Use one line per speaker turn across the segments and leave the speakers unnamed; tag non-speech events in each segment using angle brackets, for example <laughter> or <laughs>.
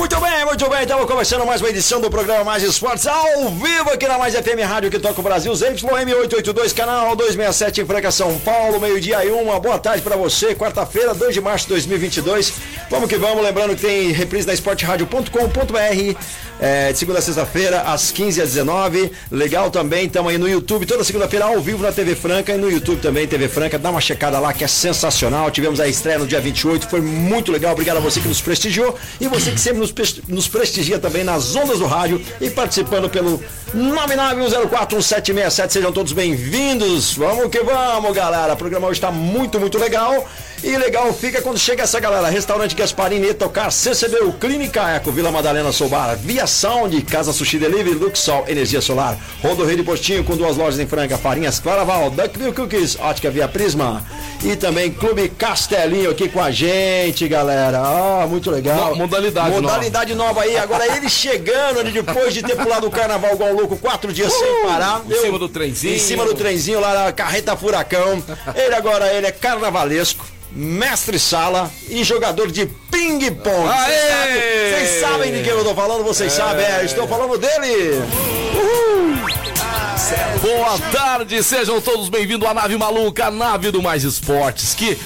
Muito bem, muito bem. Estamos começando mais uma edição do programa Mais Esportes ao vivo aqui na Mais FM Rádio que toca o Brasil, ZYM 882, canal 267 em Franca, São Paulo, meio-dia e uma. Boa tarde para você, quarta-feira, 2 de março de 2022. Vamos que vamos, lembrando que tem reprise na esporteradio.com.br é, de segunda a sexta-feira, às 15 às 19 Legal também, estamos aí no YouTube, toda segunda-feira ao vivo na TV Franca e no YouTube também, TV Franca. Dá uma checada lá que é sensacional. Tivemos a estreia no dia 28, foi muito legal. Obrigado a você que nos prestigiou e você que sempre nos, nos prestigia também nas ondas do rádio e participando pelo 991041767. Sejam todos bem-vindos. Vamos que vamos, galera. O programa hoje está muito, muito legal. E legal fica quando chega essa galera. Restaurante Gasparini, Tocar, CCBU, Clínica Eco, Vila Madalena Soubar, Via Sound, Casa Sushi Delivery, Luxol, Energia Solar, Rodo Rei de Postinho com duas lojas em Franca, Farinhas Claraval, Duckville Cookies, Ótica Via Prisma e também Clube Castelinho aqui com a gente, galera. Ah, muito legal.
Mo- modalidade nova.
Modalidade nova aí. Agora ele chegando ali depois de ter pulado o carnaval igual louco, quatro dias sem parar.
Em cima do trenzinho.
Em cima do trenzinho lá na carreta furacão. Ele agora ele é carnavalesco. Mestre sala e jogador de ping-pong. Vocês sabem- Vocês sabem de quem eu tô falando? Vocês sabem, é, estou falando dele.
Boa tarde, sejam todos bem-vindos à nave maluca, a nave do Mais Esportes, que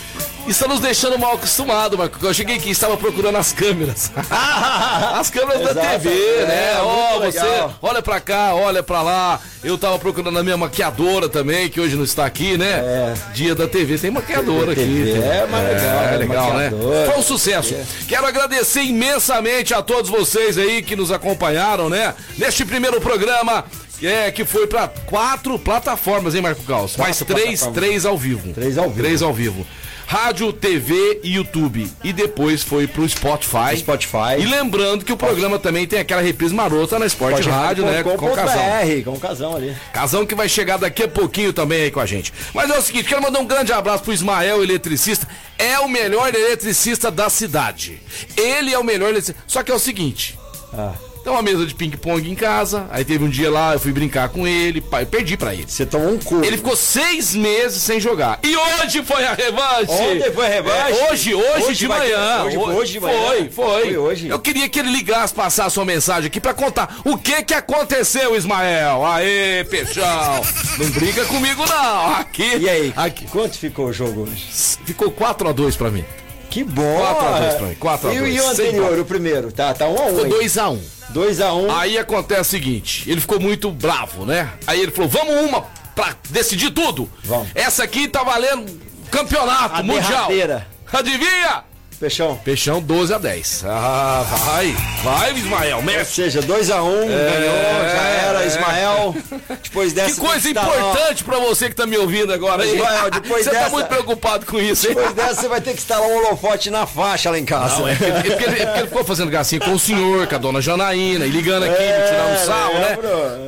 está nos deixando mal acostumado, Marco. Eu cheguei aqui e estava procurando as câmeras. <laughs> As câmeras da
Exato,
TV,
é,
né? Ó,
muito
você,
legal.
olha pra cá, olha pra lá. Eu tava procurando a minha maquiadora também, que hoje não está aqui, né?
É.
Dia da TV, tem maquiadora aqui.
TV, é, mas legal,
É,
né?
legal, né? Foi um sucesso. Quero agradecer imensamente a todos vocês aí que nos acompanharam, né? Neste primeiro programa. É, que foi pra quatro plataformas, hein, Marco Caos? Mais três, três ao vivo.
Três ao vivo.
Três ao vivo. Rádio, TV e YouTube. E depois foi pro Spotify.
Spotify.
E lembrando que o programa também tem aquela reprise marota na Sport Rádio, né? Com, o Casão.
Com o casão ali.
Casão que vai chegar daqui a pouquinho também aí com a gente. Mas é o seguinte, quero mandar um grande abraço pro Ismael, eletricista. É o melhor eletricista da cidade. Ele é o melhor eletricista. Só que é o seguinte.
Ah.
Tem uma mesa de ping-pong em casa. Aí teve um dia lá, eu fui brincar com ele. pá, Eu perdi pra ele.
Você tomou um cu.
Ele ficou seis meses sem jogar. E hoje foi a revanche.
Ontem foi a revanche?
É, hoje, hoje,
Hoje
de
vai ter-
manhã.
hoje- hoje de manhã?
Foi, foi.
Foi hoje?
Eu queria que ele ligasse, passasse sua mensagem aqui pra contar o que que aconteceu, Ismael. Aê, peixão. <laughs> Não briga comigo, não. Aqui.
E aí,
Aqui.
quanto ficou o jogo hoje?
Ficou 4x2 pra mim.
Que bom!
4 a 2 pra mim, 4 a
E, o-
2,
e o anterior, o primeiro? Tá, tá 1 um a 1
Ficou
um,
2x1.
2 a 1 um.
Aí acontece o seguinte, ele ficou muito bravo, né? Aí ele falou, vamos uma pra decidir tudo.
Vamos.
Essa aqui tá valendo campeonato
A
mundial.
derradeira.
Adivinha?
Peixão.
Peixão 12 a 10. Ah, vai. Vai, Ismael,
Ou
mexe.
seja, 2 a 1 um, ganhou, já era,
é.
Ismael. <laughs> Depois dessa.
Que coisa
instalar-
importante pra você que tá me ouvindo agora aí.
Ismael, depois
você tá
dessa-
muito preocupado com isso, hein?
Depois dessa, você vai ter que instalar um holofote na faixa lá em casa.
Não, é porque, é porque ele, é porque ele ficou fazendo gracinha com o senhor, com a dona Janaína, e ligando aqui,
É,
tirando um sarro, né?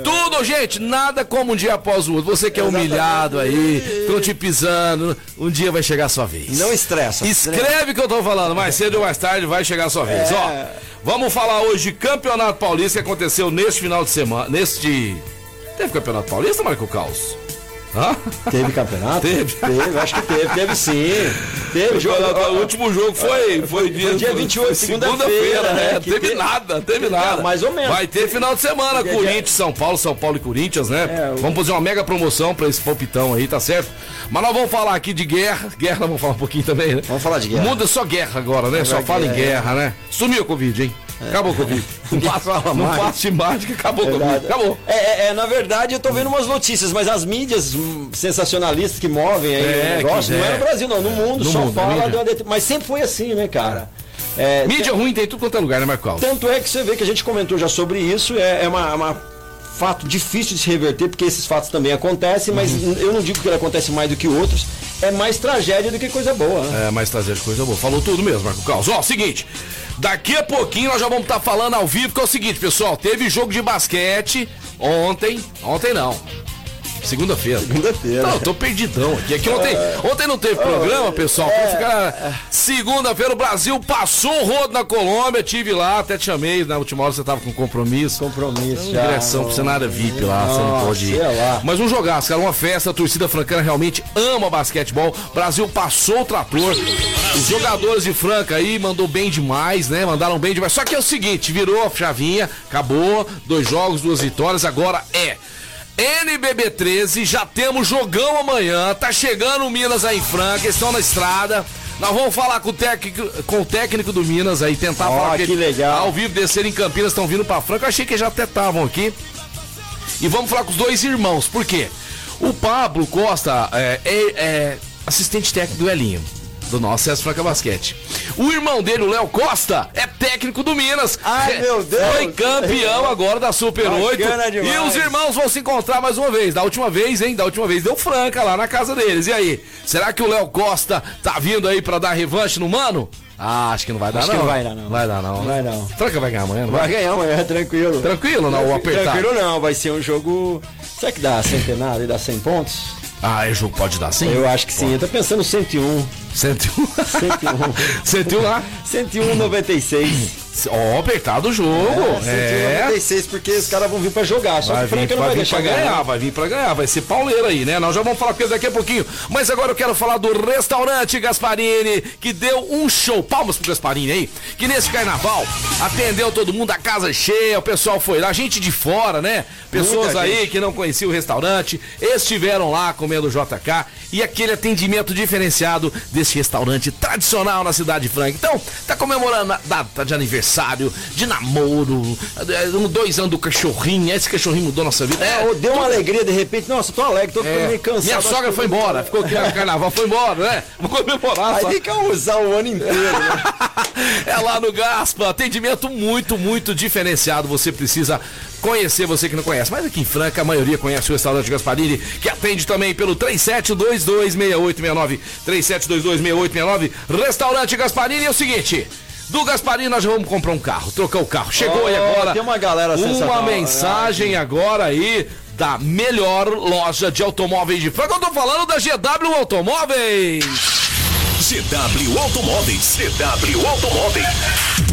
Tudo, gente, nada como um dia após o outro. Você que é humilhado aí, estão te pisando, um dia vai chegar a sua vez.
Não estressa.
Escreve o que eu tô falando, mais cedo ou mais tarde vai chegar a sua vez.
É.
Ó, vamos falar hoje de Campeonato Paulista que aconteceu neste final de semana. Neste. Teve Campeonato Paulista, Marco Caos?
Teve campeonato?
Teve.
Teve, acho que teve. Teve sim. Teve.
O, jogo- o último jogo foi, foi, dia,
dia 28,
foi
segunda-feira, né?
né?
Que
Teve
te-
nada, teve nada.
mais ou menos.
Vai ter final de semana, Corinthians, São Paulo, São Paulo e Corinthians, né?
É, o-
Vamos fazer uma mega promoção pra esse palpitão aí, tá certo? Mas nós vamos falar aqui de guerra. Guerra, nós vamos falar um pouquinho também, né?
Vamos falar de guerra.
Muda só guerra agora, né? Só fala em guerra, né? Sumiu o Covid, hein? Acabou o Covid. <laughs> Não passa, não de mágica, acabou o Covid. Acabou.
É, é, é, na verdade, eu tô vendo umas notícias, mas as mídias hum, sensacionalistas que movem aí
É,
o negócio,
que-
não é
é.
no Brasil, não, no mundo,
No
só
mundo,
fala de Mas sempre foi assim, né, cara? É,
Mídia ruim tem tudo quanto é lugar, né, Marco Alves?
Tanto é que você vê que a gente comentou já sobre isso, é, é uma, uma fato difícil de se reverter, porque esses fatos também acontecem, mas
Uhum.
eu não digo que ele acontece mais do que outros, é mais tragédia do que coisa boa, né?
É, mais trazer coisa boa. Falou tudo mesmo, Marco Caos. Ó, seguinte. Daqui a pouquinho nós já vamos estar falando ao vivo, que é o seguinte, pessoal, teve jogo de basquete ontem, ontem não, Segunda-feira.
Segunda-feira.
Não, eu tô perdidão aqui. aqui ontem, ontem não teve programa, pessoal. É, Segunda-feira o Brasil passou o rodo na Colômbia. Tive lá, até te chamei. Na última hora você tava com compromisso.
Compromisso,
já. Direção pro cenário VIP lá, você não pode ir. Mas um jogaço, cara, uma festa. A torcida francana realmente ama basquetebol. Brasil passou o trator. Os jogadores de Franca aí mandou bem demais, né? Mandaram bem demais. Só que é o seguinte, virou a chavinha, acabou. Dois jogos, duas vitórias. Agora é NBB 13, já temos jogão amanhã. Tá chegando o Minas aí em Franca, estão na estrada. Nós vamos falar com o técnico, com o técnico do Minas aí, tentar oh, falar
que, que legal.
ao vivo descer em Campinas, estão vindo para Franca. Eu achei que já até estavam aqui. E vamos falar com os dois irmãos, por quê? O Pablo Costa é, é, é assistente técnico do Elinho do nosso César Franca Basquete. O irmão dele, o Léo Costa, é técnico do Minas.
Ai, meu Deus!
Foi campeão agora da Super 8. E os irmãos vão se encontrar mais uma vez. Da última vez, hein? Da última vez deu Franca lá na casa deles. E aí? Será que o Léo Costa tá vindo aí para dar revanche no mano? Ah, acho que não vai dar, acho não.
não vai dar, não.
Vai dar, não.
Vai não.
Franca vai ganhar amanhã, não
vai? Vai ganhar amanhã, tranquilo.
Tranquilo, não? O apertado.
Tranquilo não, vai ser um jogo. Será que dá centenário e dá 100 pontos?
Ah, é jogo pode dar sim?
Eu acho que sim. Eu tô pensando 101.
101?
101.
101 lá?
101,96.
Ó, oh, apertado o jogo.
É, 196, porque os caras vão vir pra jogar. Só vai que o Franca não vai, vai deixar
ganhar. ganhar. Vai vir pra ganhar, vai ser pauleira aí, né? Nós já vamos falar com ele daqui a pouquinho. Mas agora eu quero falar do restaurante Gasparini, que deu um show. Palmas pro Gasparini aí, que nesse carnaval atendeu todo mundo, a casa cheia, o pessoal foi lá, gente de fora, né? Pessoas Muita aí gente. que não conheciam o restaurante, estiveram lá comendo JK e aquele atendimento diferenciado desse restaurante tradicional na cidade de Franca. Então, tá comemorando a data de aniversário, de namoro, é, dois anos do cachorrinho. Esse cachorrinho mudou nossa vida.
É, deu uma alegria de repente. Nossa, tô alegre, tô é, meio cansado.
Minha sogra foi embora, ficou aqui no carnaval, foi embora, né?
Vou comemorar. Aí que usar o ano inteiro, né? <laughs>
é lá no Gaspa, atendimento muito, muito diferenciado. Você precisa conhecer, você que não conhece. Mas aqui em Franca, a maioria conhece o restaurante Gasparini, que atende também pelo 37226869. 37226869. Restaurante Gasparini é o seguinte. Do Gasparini nós já vamos comprar um carro, trocar o carro. Chegou oh, aí agora.
Tem uma galera
Uma mensagem ah, agora aí da melhor loja de automóveis de Franca. Eu tô falando da GW Automóveis.
GW Automóveis. GW Automóveis.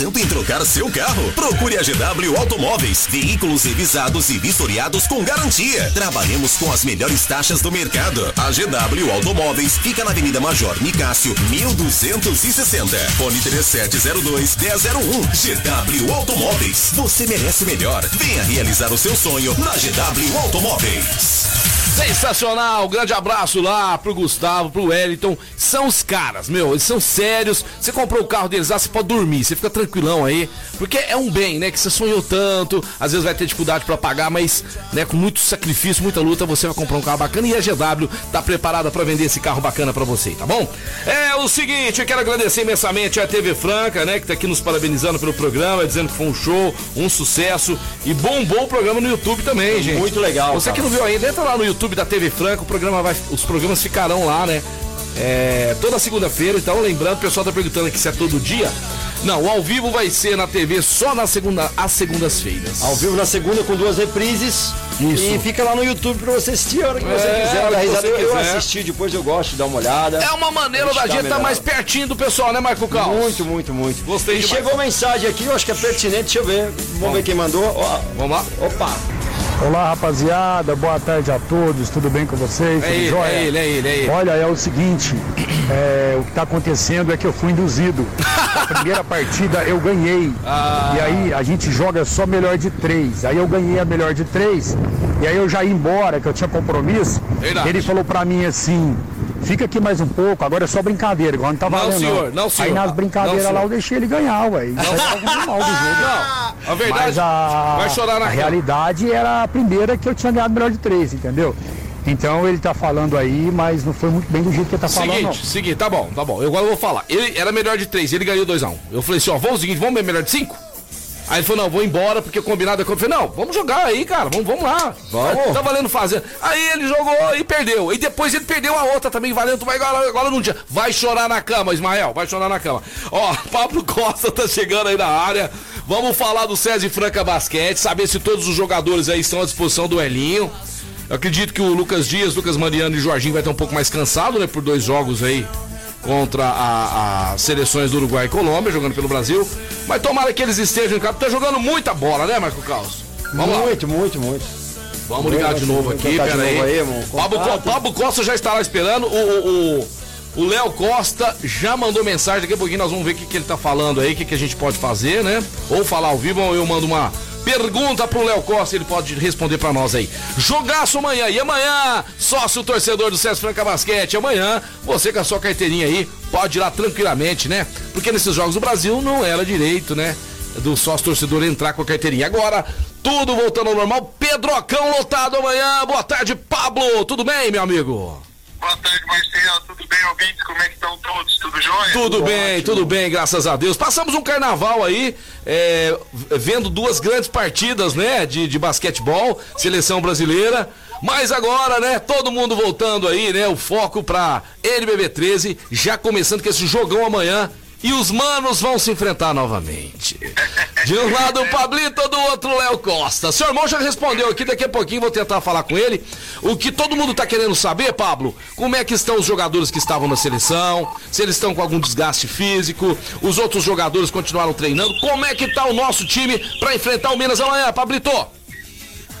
Pensando em trocar seu carro? Procure a GW Automóveis. Veículos revisados e vistoriados com garantia. Trabalhamos com as melhores taxas do mercado. A GW Automóveis fica na Avenida Major Nicásio, 1260. Fone 3702 1001. GW Automóveis. Você merece o melhor. Venha realizar o seu sonho na GW Automóveis.
Sensacional, grande abraço lá pro Gustavo, pro Wellington. São os caras, meu, eles são sérios. Você comprou o carro deles lá, você pode dormir, você fica tranquilão aí. Porque é um bem, né? Que você sonhou tanto, às vezes vai ter dificuldade para pagar, mas, né, com muito sacrifício, muita luta, você vai comprar um carro bacana e a GW tá preparada para vender esse carro bacana para você, tá bom? É o seguinte, eu quero agradecer imensamente a TV Franca, né, que tá aqui nos parabenizando pelo programa, dizendo que foi um show, um sucesso e bombou o programa no YouTube também, gente.
Muito legal.
Você cara. que não viu ainda, entra lá no YouTube YouTube da TV Franca, o programa vai, os programas ficarão lá, né? É, toda segunda-feira, então lembrando, o pessoal tá perguntando aqui se é todo dia. Não, ao vivo vai ser na TV só na segunda, às segundas-feiras.
Ao vivo na segunda com duas reprises. Isso. E fica lá no YouTube pra você assistir a hora que você é, quiser. Dar risada. Eu, eu assisti, depois eu gosto de dar uma olhada.
É uma maneira da gente estar tá mais pertinho do pessoal, né, Marco Cal?
Muito, muito, muito.
Gostei
E
demais.
chegou mensagem aqui, eu acho que é pertinente, deixa eu ver. Vamos, Vamos. ver quem mandou. Ó,
Vamos lá?
Opa!
Olá, rapaziada. Boa tarde a todos. Tudo bem com vocês?
É ele, é ele, é ele, é ele.
Olha, é o seguinte: <coughs> é, o que está acontecendo é que eu fui induzido. A primeira partida eu ganhei. Ah. E aí a gente joga só melhor de três. Aí eu ganhei a melhor de três. E aí eu já ia embora, que eu tinha compromisso. Verdade. Ele falou para mim assim: fica aqui mais um pouco, agora é só brincadeira, igual não tá valendo.
Não, senhor, não, senhor.
Aí nas brincadeiras lá eu deixei ele ganhar, ué. Isso é algo normal do jogo.
Não, a verdade. Mas a, vai chorar na
a realidade era a primeira que eu tinha ganhado melhor de três, entendeu? Então ele tá falando aí, mas não foi muito bem do jeito que ele tá falando.
Seguinte, seguinte, tá bom, tá bom. Eu agora vou falar. Ele era melhor de três, ele ganhou 2x1. Um. Eu falei assim, ó, vamos o seguinte, vamos ver melhor de cinco? Aí ele falou, não, vou embora, porque combinado é que eu falei, não, vamos jogar aí, cara, vamos, vamos lá.
Vamos.
Tá valendo fazer. Aí ele jogou e perdeu. E depois ele perdeu a outra também, valendo, vai agora, agora não dia. Vai chorar na cama, Ismael, vai chorar na cama. Ó, <laughs> Pablo Costa tá chegando aí na área. Vamos falar do César Franca Basquete, saber se todos os jogadores aí estão à disposição do Elinho. Eu acredito que o Lucas Dias, Lucas Mariano e Jorginho vai estar um pouco mais cansado, né? Por dois jogos aí contra as seleções do Uruguai e Colômbia, jogando pelo Brasil. Mas tomara que eles estejam em campo. Tá jogando muita bola, né, Marco Caos?
Vamos muito, lá. muito, muito.
Vamos ligar de novo aqui, pera aí. aí Pablo, Pablo, Costa já está lá esperando. O, o, Léo Costa já mandou mensagem. Daqui a pouquinho nós vamos ver o que, que ele tá falando aí, o que, que a gente pode fazer, né? Ou falar ao vivo, ou eu mando uma Pergunta pro Léo Costa, ele pode responder para nós aí. Jogaço amanhã. E amanhã, sócio torcedor do César Franca Basquete. Amanhã, você com a sua carteirinha aí, pode ir lá tranquilamente, né? Porque nesses jogos do Brasil não era direito, né? Do sócio torcedor entrar com a carteirinha. Agora, tudo voltando ao normal. Pedrocão lotado amanhã. Boa tarde, Pablo. Tudo bem, meu amigo?
Boa tarde, Marcelo. Tudo bem, ouvintes? Como é que estão todos? Tudo jóia?
Tudo, tudo bem, ótimo. tudo bem, graças a Deus. Passamos um carnaval aí, é, vendo duas grandes partidas, né, de, de basquetebol, seleção brasileira. Mas agora, né, todo mundo voltando aí, né, o foco pra NBB 13, já começando com esse jogão amanhã e os manos vão se enfrentar novamente. <laughs> De um lado o Pablito, do outro Léo Costa. Seu irmão já respondeu aqui, daqui a pouquinho vou tentar falar com ele. O que todo mundo tá querendo saber, Pablo, como é que estão os jogadores que estavam na seleção, se eles estão com algum desgaste físico, os outros jogadores continuaram treinando, como é que tá o nosso time para enfrentar o Minas amanhã, Pablito?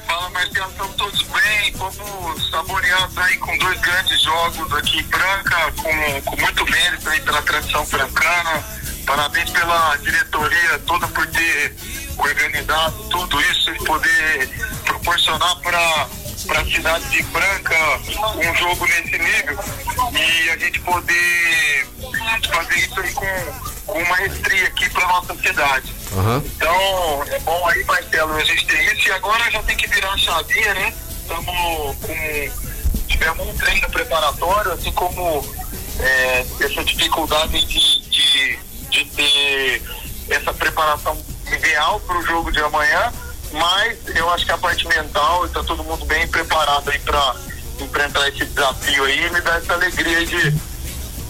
Fala Marcelo, estamos todos bem, vamos saboreando aí com dois grandes jogos aqui em Franca, com, com muito mérito aí pela tradição francana. Parabéns pela diretoria toda por ter organizado tudo isso e poder proporcionar para para a cidade de Franca um jogo nesse nível e a gente poder fazer isso aí com, com maestria aqui para nossa cidade. Uhum. Então, é bom aí, Marcelo, a gente ter isso e agora já tem que virar a chavinha, né? Estamos com. Tivemos um treino preparatório, assim como é, essa dificuldade de, de, de ter essa preparação ideal para o jogo de amanhã mas eu acho que a parte mental está todo mundo bem preparado aí para enfrentar esse desafio aí e me dá essa alegria de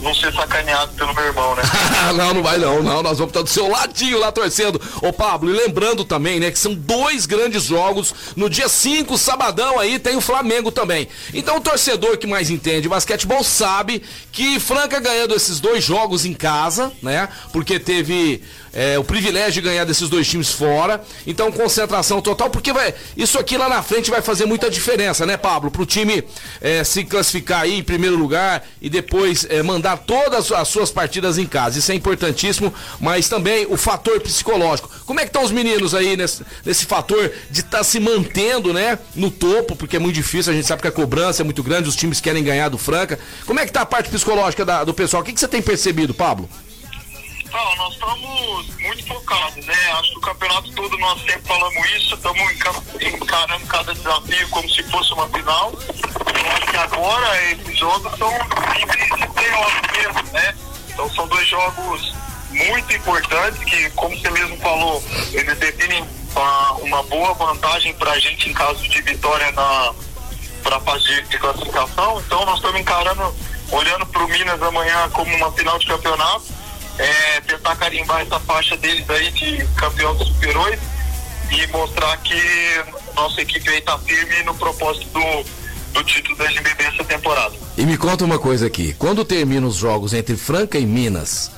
não ser sacaneado pelo meu irmão, né? <laughs>
não, não vai não, não. Nós vamos estar do seu ladinho lá torcendo. Ô Pablo, e lembrando também, né, que são dois grandes jogos. No dia 5, sabadão aí, tem o Flamengo também. Então o torcedor que mais entende basquetebol sabe que Franca ganhando esses dois jogos em casa, né? Porque teve é, o privilégio de ganhar desses dois times fora. Então, concentração total, porque vai, isso aqui lá na frente vai fazer muita diferença, né, Pablo? Para o time é, se classificar aí em primeiro lugar e depois é, mandar todas as suas partidas em casa. Isso é importantíssimo, mas também o fator psicológico. Como é que estão os meninos aí nesse, nesse fator de estar tá se mantendo, né, no topo, porque é muito difícil, a gente sabe que a cobrança é muito grande, os times querem ganhar do Franca. Como é que tá a parte psicológica da, do pessoal? O que, que você tem percebido, Pablo?
Nós estamos muito focados, né? Acho que o campeonato todo nós sempre falamos isso, estamos encarando cada desafio como se fosse uma final. Eu acho que agora esses jogos são mesmo, né? Então são dois jogos muito importantes que, como você mesmo falou, eles definem uma, uma boa vantagem para a gente em caso de vitória na para a fase de classificação. Então nós estamos encarando, olhando para o Minas amanhã como uma final de campeonato é, tentar carimbar essa faixa deles aí de campeão do Super 8 e mostrar que nossa equipe aí tá firme no propósito do, do título da NBB essa temporada.
E me conta uma coisa aqui, quando terminam os jogos entre Franca e Minas,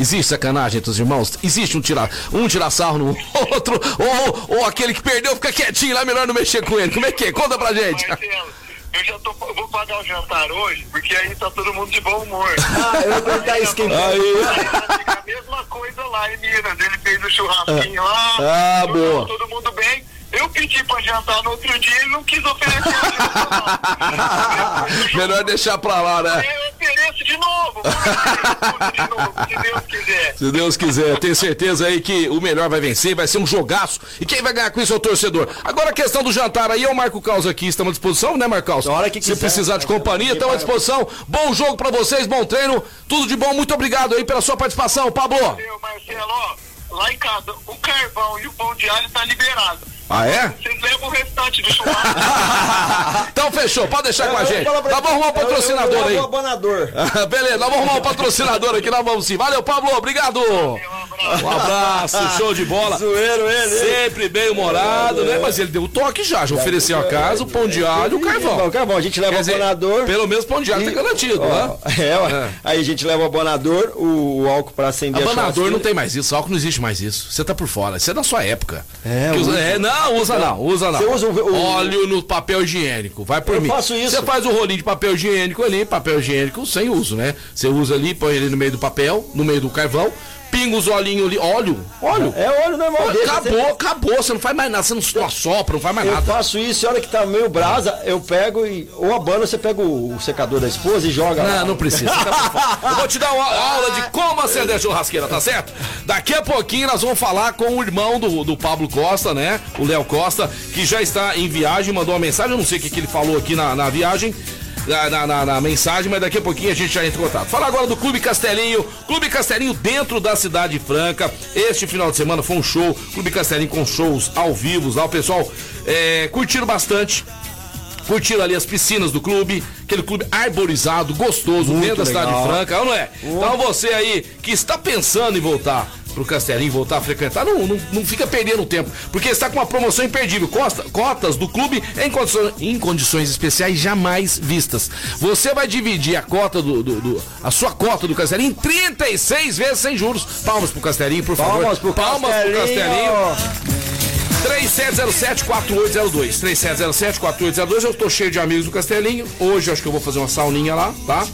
Existe sacanagem entre os irmãos? Existe um tirar, um tirar sarro no outro? Ou, ou aquele que perdeu fica quietinho lá, melhor não mexer com ele? Como é que é? Conta pra gente. Marcelo,
eu já tô, vou pagar o jantar hoje, porque aí tá todo mundo de bom humor.
Ah, eu vou isso quem
aí. aí a mesma coisa lá em Minas, ele fez o churrasquinho lá.
Ah, boa.
Todo mundo bem. Eu pedi pra jantar no outro dia e não quis oferecer. <laughs>
Melhor deixar pra lá, né?
Eu ofereço de novo. de novo, se Deus quiser.
Se Deus quiser, tenho certeza aí que o melhor vai vencer, vai ser um jogaço. E quem vai ganhar com isso é o torcedor. Agora a questão do jantar aí, é o Marco Caos aqui, estamos à disposição, né, Marcos?
hora que
quiser, Se precisar de companhia, estamos à disposição. Bom jogo pra vocês, bom treino, tudo de bom. Muito obrigado aí pela sua participação, Pablo.
Valeu, Marcelo lá em casa, o carvão e o pão de alho tá liberado.
Ah, é?
Vocês levam o restante do churrasco. <laughs>
então fechou, pode deixar com a gente. Nós vamos arrumar um
eu- eu-
patrocinador
eu
aí.
o abonador. <laughs>
Beleza, nós vamos arrumar um patrocinador aqui, nós vamos sim. Valeu, Pablo, obrigado. Um abraço, show de bola.
Zoeiro ele.
Sempre bem humorado, né? Mas ele deu o toque já, já ofereceu a casa, o pão de alho e o carvão.
carvão, a gente leva o abonador.
pelo menos pão de alho tá garantido, né? <laughs>
É, ó.
É.
Aí a gente leva o abonador, o, o álcool pra acender a
Abanador
churrasqueira.
não tem mais isso, álcool não existe mais isso. Você tá por fora, isso é da sua época.
É,
é, não, usa não, usa não.
Você usa o- o-
Óleo no papel higiênico, vai por
Eu
mim.
faço isso.
Você faz o rolinho de papel higiênico ali, papel higiênico sem uso, né? Você usa ali, põe ele no meio do papel, no meio do carvão, pinga os olhinhos ali, óleo, óleo.
É óleo normal desse.
acabou, acabou, você não faz mais nada, você não, não assopra, não faz mais
Eu
nada.
faço isso, e a hora que tá meio brasa, eu pego e. Ou abano, você pega o, o secador da esposa e joga lá.
Não, não precisa. <laughs> Eu vou te dar uma aula de como acender a churrasqueira, tá certo? Daqui a pouquinho nós vamos falar com o irmão do, do Pablo Costa, né? O Léo Costa, que já está em viagem, mandou uma mensagem. Eu não sei o que, que ele falou aqui na, na viagem. Na, na- na- mensagem, mas daqui a pouquinho a gente já entra em contato. Fala agora do Clube Castelinho. Clube Castelinho dentro da Cidade Franca. Este final de semana foi um show. Clube Castelinho com shows ao vivo lá. O pessoal é, curtiram bastante. Curtiram ali as piscinas do clube, aquele clube arborizado, gostoso, dentro da cidade
legal.
franca, não é? Então você aí que está pensando em voltar pro Castelinho, voltar a frequentar, não, não, não fica perdendo tempo, porque está com uma promoção imperdível. Costa- cotas do clube em condições, em condições especiais jamais vistas. Você vai dividir a cota do, do- do- a sua cota do Castelinho em 36 vezes sem juros. Palmas pro Castelinho, por favor.
Palmas pro
Palmas pro
Castelinho.
Castelinho. 3707-4802. 3707-4802. Eu tô cheio de amigos do Castelinho. Hoje eu acho que eu vou fazer uma sauninha lá, tá?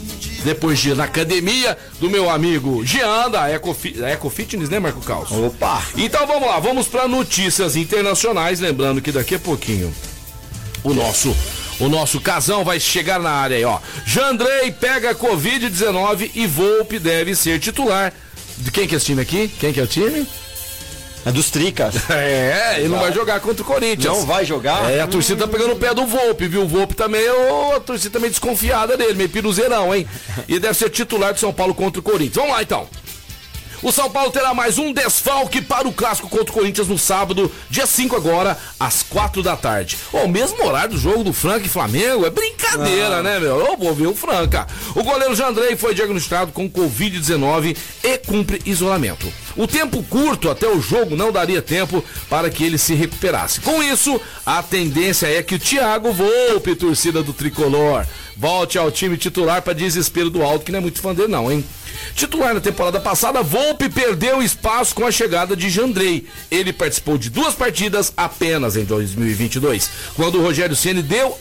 Depois de ir na academia do meu amigo Jean, da Eco, Fi- da Eco Fitness, né, Marco Caos?
Opa!
Então vamos lá, vamos para notícias internacionais. Lembrando que daqui a pouquinho o nosso. O nosso casão vai chegar na área aí, ó. Jandrei pega Covid-19 e Volpe deve ser titular. De quem que é esse time aqui? Quem que é o time?
É dos tricas. <laughs>
É, ele não vai jogar contra o Corinthians.
Não vai jogar?
É, a torcida tá pegando o pé do Volpe, viu? O Volpe tá meio. A torcida meio desconfiada dele, meio piruzeirão, hein? E deve ser titular de São Paulo contra o Corinthians. Vamos lá então. O São Paulo terá mais um desfalque para o clássico contra o Corinthians no sábado, dia 5 agora, às 4 da tarde. O mesmo horário do jogo do Franca e Flamengo, é brincadeira, né, meu? Eu vou ver o Franca. O goleiro Jandrei foi diagnosticado com Covid-19 e cumpre isolamento. O tempo curto até o jogo não daria tempo para que ele se recuperasse. Com isso, a tendência é que o Thiago Volpe, torcida do Tricolor, volte ao time titular para desespero do Alto, que não é muito fã dele não, hein? Titular na temporada passada, Volpe perdeu espaço com a chegada de Jandrei. Ele participou de duas partidas apenas em 2022, quando o Rogério Ceni deu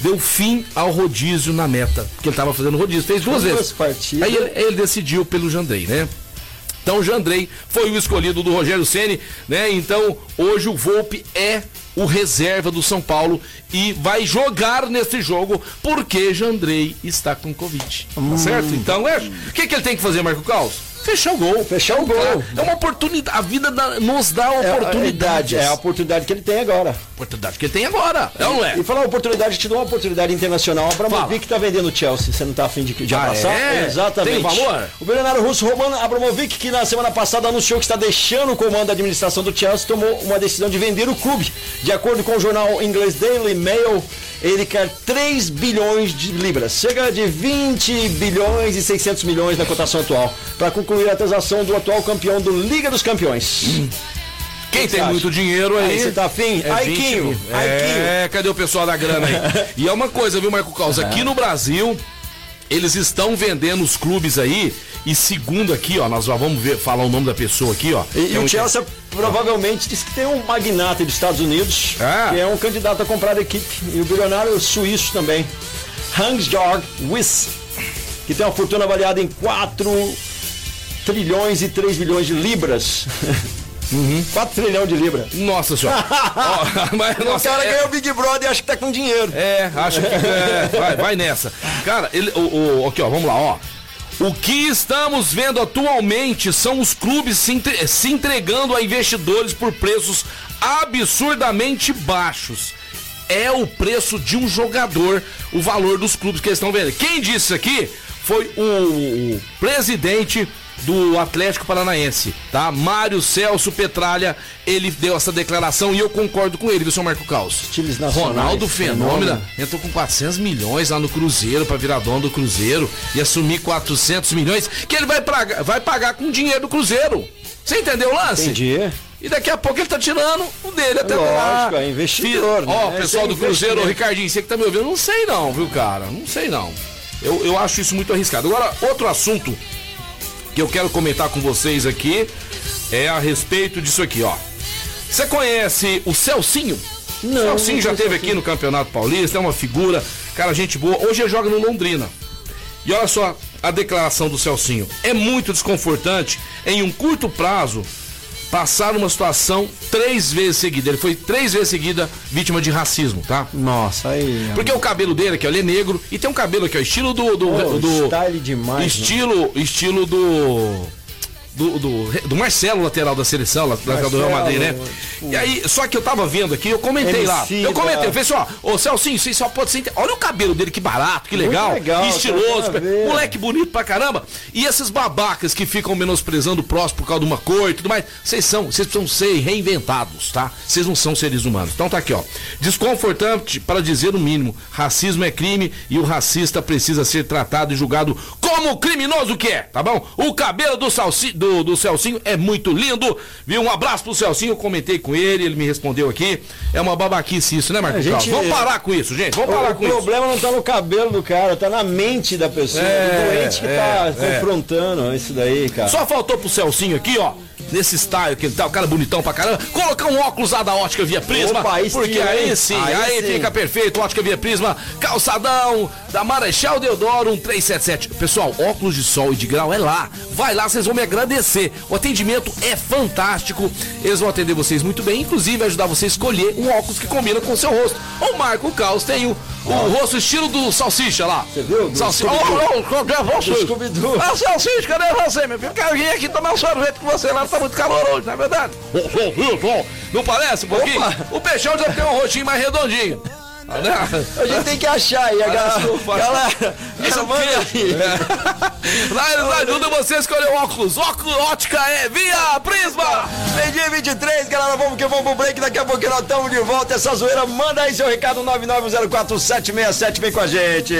deu fim ao rodízio na meta, porque ele estava fazendo rodízio, fez duas
Duas
vezes.
partidas.
Aí ele, ele decidiu pelo Jandrei, né? Então o Jandrei foi o escolhido do Rogério Ceni, né? Então hoje o Volpe é o reserva do São Paulo e vai jogar nesse jogo porque Jandrei está com Covid. Tá certo? Então, é, o que, que ele tem que fazer, Marco Caos? Fechar o gol.
Fechar o gol.
É uma oportunidade. A vida dá- nos dá
É
oportunidades.
idade, é a oportunidade que ele tem agora.
oportunidade que ele tem agora. É não é?
E falar oportunidade, te dou uma oportunidade internacional. A Abramovic tá vendendo o Chelsea. Você não tá afim de, de
Ah,
passar?
é?
Exatamente.
Tem valor?
O bilionário russo Roman Abramovic, que na semana passada anunciou que está deixando o comando da administração do Chelsea, tomou uma decisão de vender o clube. De acordo com o jornal inglês Daily Mail, ele quer 3 bilhões de libras, chega de 20 bilhões e 600 milhões na cotação atual, para concluir a transação do atual campeão do Liga dos Campeões.
Quem
que
tem
você
muito
acha?
dinheiro aí.
Aí você tá afim?
É
Aiquinho,
20 mil.
Aiquinho.
É, cadê o pessoal da grana aí? <laughs> e é uma coisa, viu, Marco Caos? Aqui no Brasil, eles estão vendendo os clubes aí. E segundo aqui, ó, nós já vamos ver, falar o nome da pessoa aqui, ó.
E,
é um
o Chelsea provavelmente diz que tem um magnata dos Estados Unidos,
Ah.
que é um candidato a comprar a equipe. E o bilionário suíço também, Hans-Jörg Wyss, que tem uma fortuna avaliada em 4 trilhões e 3 bilhões de libras. <laughs> 4 trilhões de libras.
Nossa senhora. <laughs> Ó, <laughs> mas,
o
nossa,
cara
é-
ganhou o Big Brother e acha que tá com dinheiro.
É, acho que. é, vai, vai nessa. Cara, ele, o, o- aqui, ó, vamos lá, ó. O que estamos vendo atualmente são os clubes se, entre- se entregando a investidores por preços absurdamente baixos. É o preço de um jogador, o valor dos clubes que eles estão vendo. Quem disse isso aqui foi o, o presidente do Atlético Paranaense, tá? Mário Celso Petralha, ele deu essa declaração e eu concordo com ele, viu, senhor Marco Caos?
Times nacionais,
Ronaldo Fenômeno
fenômeno.
entrou com 400 milhões lá no Cruzeiro pra virar dono do Cruzeiro e assumir 400 milhões que ele vai pagar, vai pagar com dinheiro do Cruzeiro. Você entendeu o lance?
Entendi.
E daqui a pouco ele tá tirando o dele até
Lógico,
lá.
é investidor,
Fi-
né?
Ó,
Esse
pessoal
é
do Cruzeiro. Ricardinho, você que tá me ouvindo, não sei não, viu, cara? Não sei não. Eu, eu acho isso muito arriscado. Agora, outro assunto que eu quero comentar com vocês aqui é a respeito disso aqui, ó. Você conhece o Celcinho?
Não,
Celcinho já
conheço
teve aqui no Campeonato Paulista, é uma figura, cara, gente boa. Hoje ele joga no Londrina. E olha só a declaração do Celcinho. É muito desconfortante em um curto prazo passar uma situação três vezes seguida. Ele foi três vezes seguida vítima de racismo, tá?
Nossa, aí.
Porque o cabelo dele aqui, ó, ele é negro e tem um cabelo aqui, ó, estilo do. do,
Pô,
do-
style demais, né?
Estilo, estilo do. Do, do, do Marcelo, lateral da seleção, lateral do Real Madrid, né?
Marcelo,
E aí, só que eu tava vendo aqui, eu comentei lá. Eu comentei, eu falei assim, ó, ô Celcinho, você só pode ser. inte- Olha o cabelo dele, que barato, que legal.
legal,
estiloso,
tá
moleque bonito pra caramba. E esses babacas que ficam menosprezando o próximo por causa de uma cor e tudo mais, vocês são, vocês precisam ser reinventados, tá? Vocês não são seres humanos. Então tá aqui, ó. Desconfortante para dizer o mínimo. Racismo é crime e o racista precisa ser tratado e julgado como criminoso que é, tá bom? O cabelo do, Salci, do, do Celcinho é muito lindo, viu? Um abraço pro Celcinho, eu comentei com ele, ele me respondeu aqui. É uma babaquice isso, né, Marcos?
Gente-
Vamos parar com isso, gente. Vamos parar
O
com isso.
problema não tá no cabelo do cara, tá na mente da pessoa,
É,
do doente que
é,
tá
é.
confrontando isso daí, cara.
Só faltou pro Celcinho aqui, ó. Nesse style que ele tá, o cara bonitão pra caramba, colocar um óculos lá da ótica via prisma.
Opa, aí
porque
sim,
aí sim,
Aí
aí,
sim.
fica perfeito. Ótica via prisma, calçadão da Marechal Deodoro 1377. Pessoal, óculos de sol e de grau é lá. Vai lá, vocês vão me agradecer. O atendimento é fantástico. Eles vão atender vocês muito bem, inclusive ajudar você a escolher um óculos que combina com o seu rosto. O Marco Caos tem o, o rosto estilo do salsicha lá.
Você viu?
Salsicha. Oh, oh, cadê você? Ah, Salsicha, cadê você, meu filho? Quero vir aqui tomar um sorvete com você lá, tá muito caloroso, não é verdade? Não parece um pouquinho?
Opa.
O peixão já tem um rostinho mais redondinho. Né?
A gente tem que achar aí, a galera. Galera, galera, manda aí. <laughs>
Lá eles ajudam você a escolher o óculos. Óculos ótica é via Prisma.
Meio-dia e 23, galera, vamos que vamos pro break. Daqui a pouquinho nós estamos de volta. Essa zoeira, manda aí seu recado 9904767. Vem com a gente.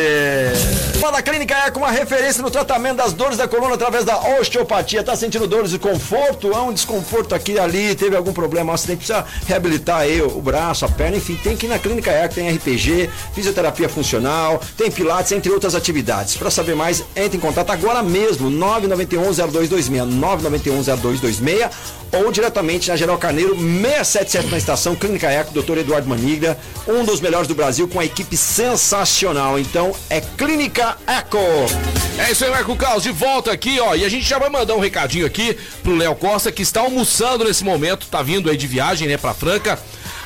Fala Clínica é com uma referência no tratamento das dores da coluna através da osteopatia. Tá sentindo dores e conforto? Há um desconforto aqui e ali, teve algum problema, um acidente, precisa reabilitar aí o braço, a perna, enfim, tem que ir na Clínica ECO, tem RPG, fisioterapia funcional, tem pilates, entre outras atividades. Para saber mais, entre em contato agora mesmo, 991-0226, 991-0226 ou diretamente na General Carneiro 677 na estação Clínica Eco, Dr. Eduardo Manigra, um dos melhores do Brasil com a equipe sensacional. Então é Clínica Eco.
É isso aí, Marco Caos, de volta aqui, ó. E a gente já vai mandar um recadinho aqui pro Léo Costa, que está almoçando nesse momento, tá vindo aí de viagem, né, pra Franca.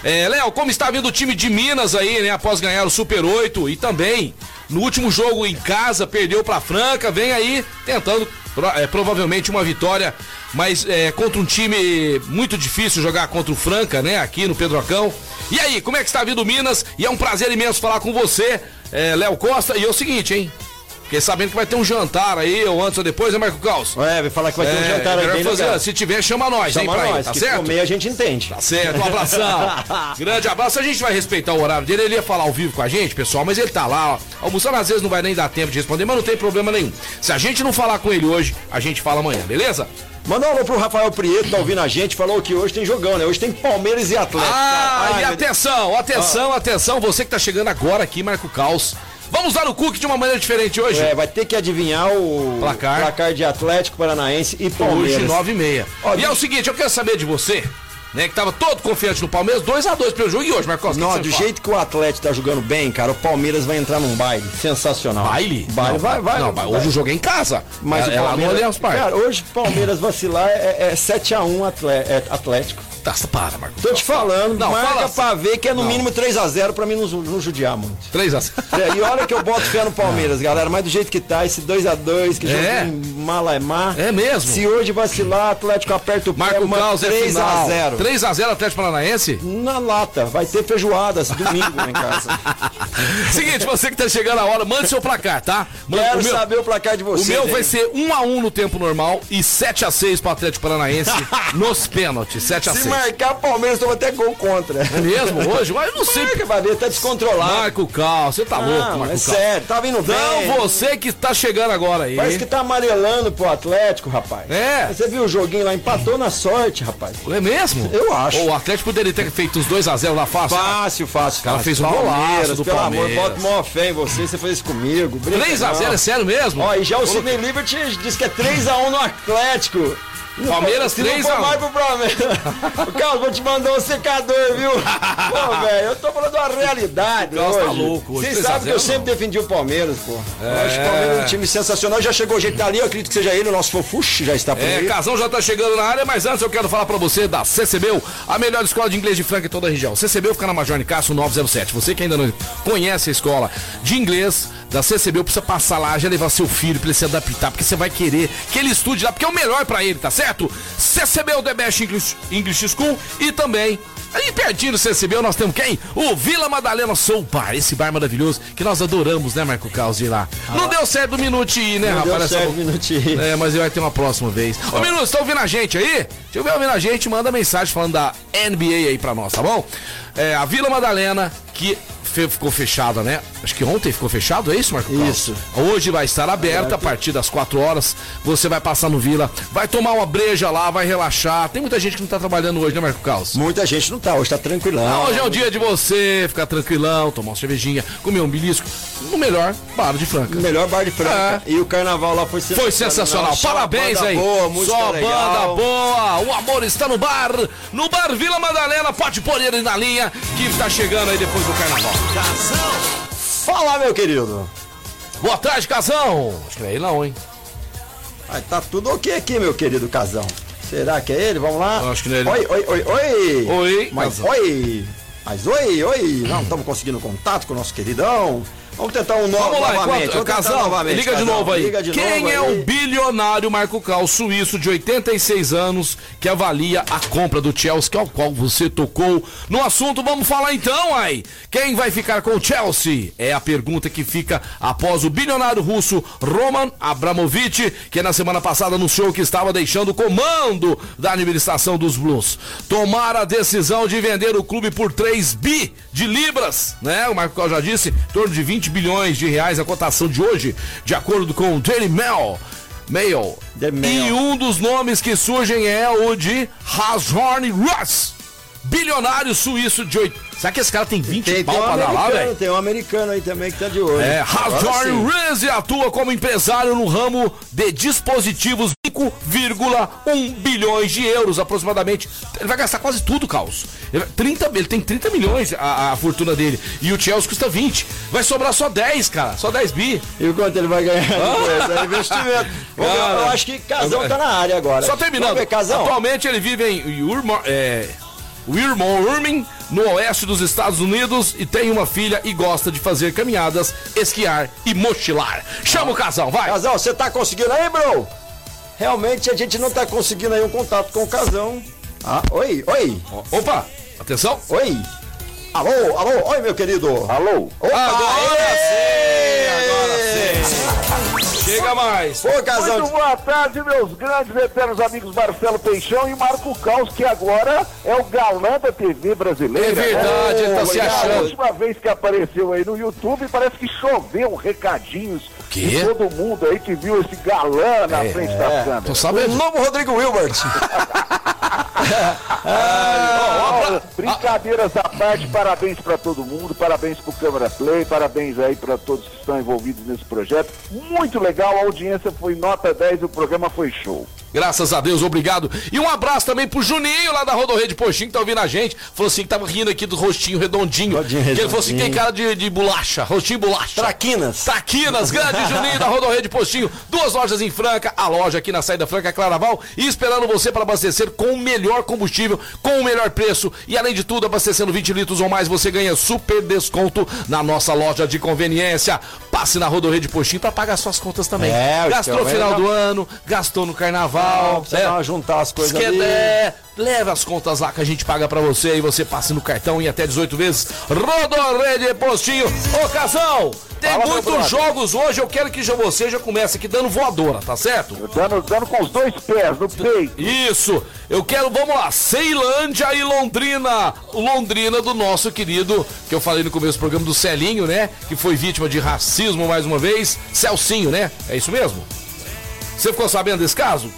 É, Léo, como está vindo o time de Minas aí, né, após ganhar o Super 8 e também no último jogo em casa perdeu pra Franca, vem aí tentando é, provavelmente uma vitória, mas é, contra um time muito difícil jogar contra o Franca, né, aqui no Pedrocão. E aí, como é que está vindo Minas? E é um prazer imenso falar com você, é, Léo Costa. E é o seguinte, hein? Fiquei sabendo que vai ter um jantar aí, ou antes ou depois, né, Marco Caos?
É, vai falar que vai ter um jantar aí
fazer,
legal.
Se tiver, chama nós, hein,
Chama
pra ir,
nós,
tá certo?
comer a gente entende.
Tá certo, um abração. <laughs> Grande abraço. A gente vai respeitar o horário dele. Ele ia falar ao vivo com a gente, pessoal, mas ele tá lá, ó. Almoçando às vezes não vai nem dar tempo de responder, mas não tem problema nenhum. Se a gente não falar com ele hoje, a gente fala amanhã, beleza?
Manda um alô pro Rafael Prieto, tá ouvindo a gente, falou que hoje tem jogão, né? Hoje tem Palmeiras e Atlético.
Ah,
Ai,
e atenção, atenção, atenção, você que tá chegando agora aqui, Marco Caos. Vamos dar o cookie de uma maneira diferente hoje?
É, vai ter que adivinhar o
Placar.
placar de Atlético Paranaense e
Hoje,
Palmeiras.
9 e meia.
Ó,
E é o seguinte, eu quero saber de você, né, que tava todo confiante no Palmeiras, 2x2 pelo jogo e hoje, Marcos.
Não, do
fala?
jeito que o Atlético tá jogando bem, cara, o Palmeiras vai entrar num baile sensacional.
Baile?
Baile,
Não,
vai, vai.
Não,
vai.
hoje o jogo é em casa.
Mas
é,
o
é lá no
Palmeiras,
Parque.
cara, hoje o Palmeiras vacilar é, é 7x1 Atlético.
Tá, para, Marco.
Tô te falando,
Não,
marca
fala-
pra ver que é no
Não.
mínimo 3x0 pra mim não, não judiar muito.
3 a
É, e olha que eu boto fé no Palmeiras, galera, mas do jeito que tá, esse 2x2, que
É?
jogo mala é má.
É mesmo?
Se hoje vacilar, Atlético aperta o pé,
Marco
uma
Caos é final.
3x0.
3x0 Atlético Paranaense?
Na lata, vai ter feijoadas domingo lá em casa. <laughs>
Seguinte, você que tá chegando a hora, mande seu placar, tá? Manda-
Quero
o meu,
saber o placar de
o
vocês.
meu vai ser 1x1 no tempo normal e 7x6 pro Atlético Paranaense <laughs> nos pênaltis.
Se
7x6.
Marcar o Palmeiras, toma até gol contra.
É mesmo? Hoje? Mas eu não sei.
Marca, vai ver, tá descontrolado.
Marco Cal, você tá louco,
Não,
Marco
é
Cal.
sério, tá vindo bem.
Não, você que tá chegando agora aí.
Parece que tá amarelando pro Atlético, rapaz.
É.
Você viu o joguinho lá, empatou na sorte, rapaz.
É mesmo?
Eu acho.
O Atlético poderia ter feito os 2x0 lá fácil.
Fácil, fácil,
cara
fácil.
fez um golaço do
pelo
Palmeiras.
amor, bota maior fé em você, você fez isso comigo. Brinca
3x0,
não.
é sério mesmo?
Ó, e já o Sidney Liberty disse que é 3x1 no Atlético.
Palmeiras
Se não
3
for
a 1.
mais pro Palmeiras. <laughs> Carlos, vou te mandar um secador, viu? Pô, velho, eu tô falando uma realidade.
O Carlos tá louco hoje,
Vocês
3 a
sabem que eu
0
sempre defendi o Palmeiras, pô. Eu acho que o Palmeiras é um time sensacional. Já chegou o jeito tá ali, eu acredito que seja ele, o nosso fofuxo já está por
É,
aí.
Casão já tá chegando na área, mas antes eu quero falar pra você da CCBU, a melhor escola de inglês de Franca em toda a região. CCBU fica na Major Nicasso 907. Você que ainda não conhece a escola de inglês da CCBU, precisa passar lá, já levar seu filho pra ele se adaptar, porque você vai querer que ele estude lá, porque é o melhor pra ele, tá certo? CCBU The Best English, English School e também Ali pertinho do CCBU nós temos quem? O Vila Madalena Soul Bar, esse bar maravilhoso que nós adoramos, né, Marco Caos, ir lá. Não deu certo o minuto ir, né,
Ah. Não deu
rapaz?
certo
Essa-
um minutinho.
é, mas vai ter uma próxima vez. Ô, Minuto, você tá ouvindo a gente aí? Se eu ouvindo a gente, manda mensagem falando da NBA aí pra nós, tá bom? É, a Vila Madalena, que ficou fechada, né? Acho que ontem ficou fechado, é isso, Marco Carlos?
Isso.
Hoje vai estar aberta a partir das 4 horas. Você vai passar no Vila, vai tomar uma breja lá, vai relaxar. Tem muita gente que não tá trabalhando hoje, né, Marco Carlos?
Muita gente não tá, hoje tá tranquilão.
Ah, Hoje é o dia de você ficar tranquilão, tomar uma cervejinha, comer um belisco no melhor bar de Franca.
Melhor bar de Franca. E o carnaval lá foi sensacional.
É. Foi sensacional. Parabéns aí.
Boa, música
Só
legal.
banda boa. O amor está no bar. No bar Vila Madalena. Pode pôr ele na linha que está chegando aí depois do carnaval.
Fala, meu querido.
Boa tarde, casão. Acho que não é ele não, hein?
Ai, tá tudo ok aqui, meu querido casão. Será que é ele? Vamos lá.
Eu acho que não é ele.
Oi, oi, oi, oi.
Oi,
Mas
casão.
oi. Mas oi, oi. Não estamos conseguindo contato com o nosso queridão. Vamos tentar um novo
Vamos lá,
novamente.
casal,
novamente,
liga de
casão.
novo aí.
Liga de
Quem
novo
é
aí.
o bilionário Marco Cal, suíço de 86 anos, que avalia a compra do Chelsea, ao qual você tocou no assunto? Vamos falar então, aí. Quem vai ficar com o Chelsea? É a pergunta que fica após o bilionário russo Roman Abramovich, que na semana passada anunciou que estava deixando o comando da administração dos Blues. Tomar a decisão de vender o clube por 3 bi de libras, né? O Marco Cal já disse, em torno de 20 bilhões de reais a cotação de hoje, de acordo com o Daily Mail. Mail. E um dos nomes que surgem é o de Hazorn Russ, bilionário suíço de 8. Será que esse cara tem 20
Tem, tem
pau
um
pra dar lá, velho?
tem um americano aí também que tá de olho.
É,
sim.
Russ atua como empresário no ramo de dispositivos 5,1 bilhões de euros aproximadamente. Ele vai gastar quase tudo, Caos. Ele, vai- 30, ele tem 30 milhões a, a fortuna dele. E o Chelsea custa 20. Vai sobrar só 10, cara. Só 10 bi.
E o quanto ele vai ganhar depois? É investimento. <laughs> Vamos ver,
Cara.
eu acho que Casão tá na área agora.
Só terminando.
Ver.
Atualmente ele vive em Urmo, é, Wirmorming, no oeste dos Estados Unidos, e tem uma filha e gosta de fazer caminhadas, esquiar e mochilar. Chama o casal, vai!
Casão, você tá conseguindo aí, bro? Realmente a gente não tá conseguindo aí um contato com o Casão. Ah, oi, oi,
Opa, atenção!
oi. Alô, alô, oi, meu querido.
Alô?
Opa,
Agora
ê!
sim, agora sim. Chega mais!
Ô, Casão,
Muito boa tarde, meus grandes eternos amigos Marcelo Peixão e Marco Caos, que agora é o galã da TV brasileira.
É verdade, ele tá se
Olha, A
achando.
última vez que apareceu aí no YouTube, parece que choveu recadinhos
quê?
de todo mundo aí que viu esse galã na frente das
é.
câmeras.
Tô
o
sabendo.
novo Rodrigo Wilbert. <laughs> <laughs>
Brincadeiras à parte, parabéns pra todo mundo, parabéns pro Câmara Play, parabéns aí pra todos que estão envolvidos nesse projeto. Muito legal, a audiência foi nota 10, o programa foi show.
Graças a Deus, obrigado. E um abraço também pro Juninho lá da Rodorrede Postinho que tá ouvindo a gente. Falou assim que tava rindo aqui do rostinho redondinho.
Rodinho
Que ele falou assim:
redondinho.
tem cara de, de bolacha, rostinho bolacha.
Traquinas.
Traquinas, grande <laughs> Juninho da Rodorrede Postinho. Duas lojas em Franca, a loja aqui na saída Franca Claraval e esperando você para abastecer com o melhor combustível, com o melhor preço e além de tudo, abastecendo 20 litros ou mais, você ganha super desconto na nossa loja de conveniência. Passe na Rodorrede Postinho para pagar suas contas também.
É,
gastou no final
é-
do ano, gastou no carnaval.
Precisa dar uma juntar as coisas
Quer
ali.
der, leva as contas lá que a gente paga pra você e você passa no cartão em até 18 vezes. Rodorrede Postinho. Ô, Casão, tem
Fala,
muitos jogos hoje. Eu quero que já você já comece aqui dando voadora, tá certo?
Dando, dando com os dois pés no peito.
Isso, eu quero, vamos lá, Ceilândia e Londrina. Londrina do nosso querido, que eu falei no começo do programa do Celinho, né? Que foi vítima de racismo mais uma vez. Celcinho, né? É isso mesmo? Você ficou sabendo desse caso?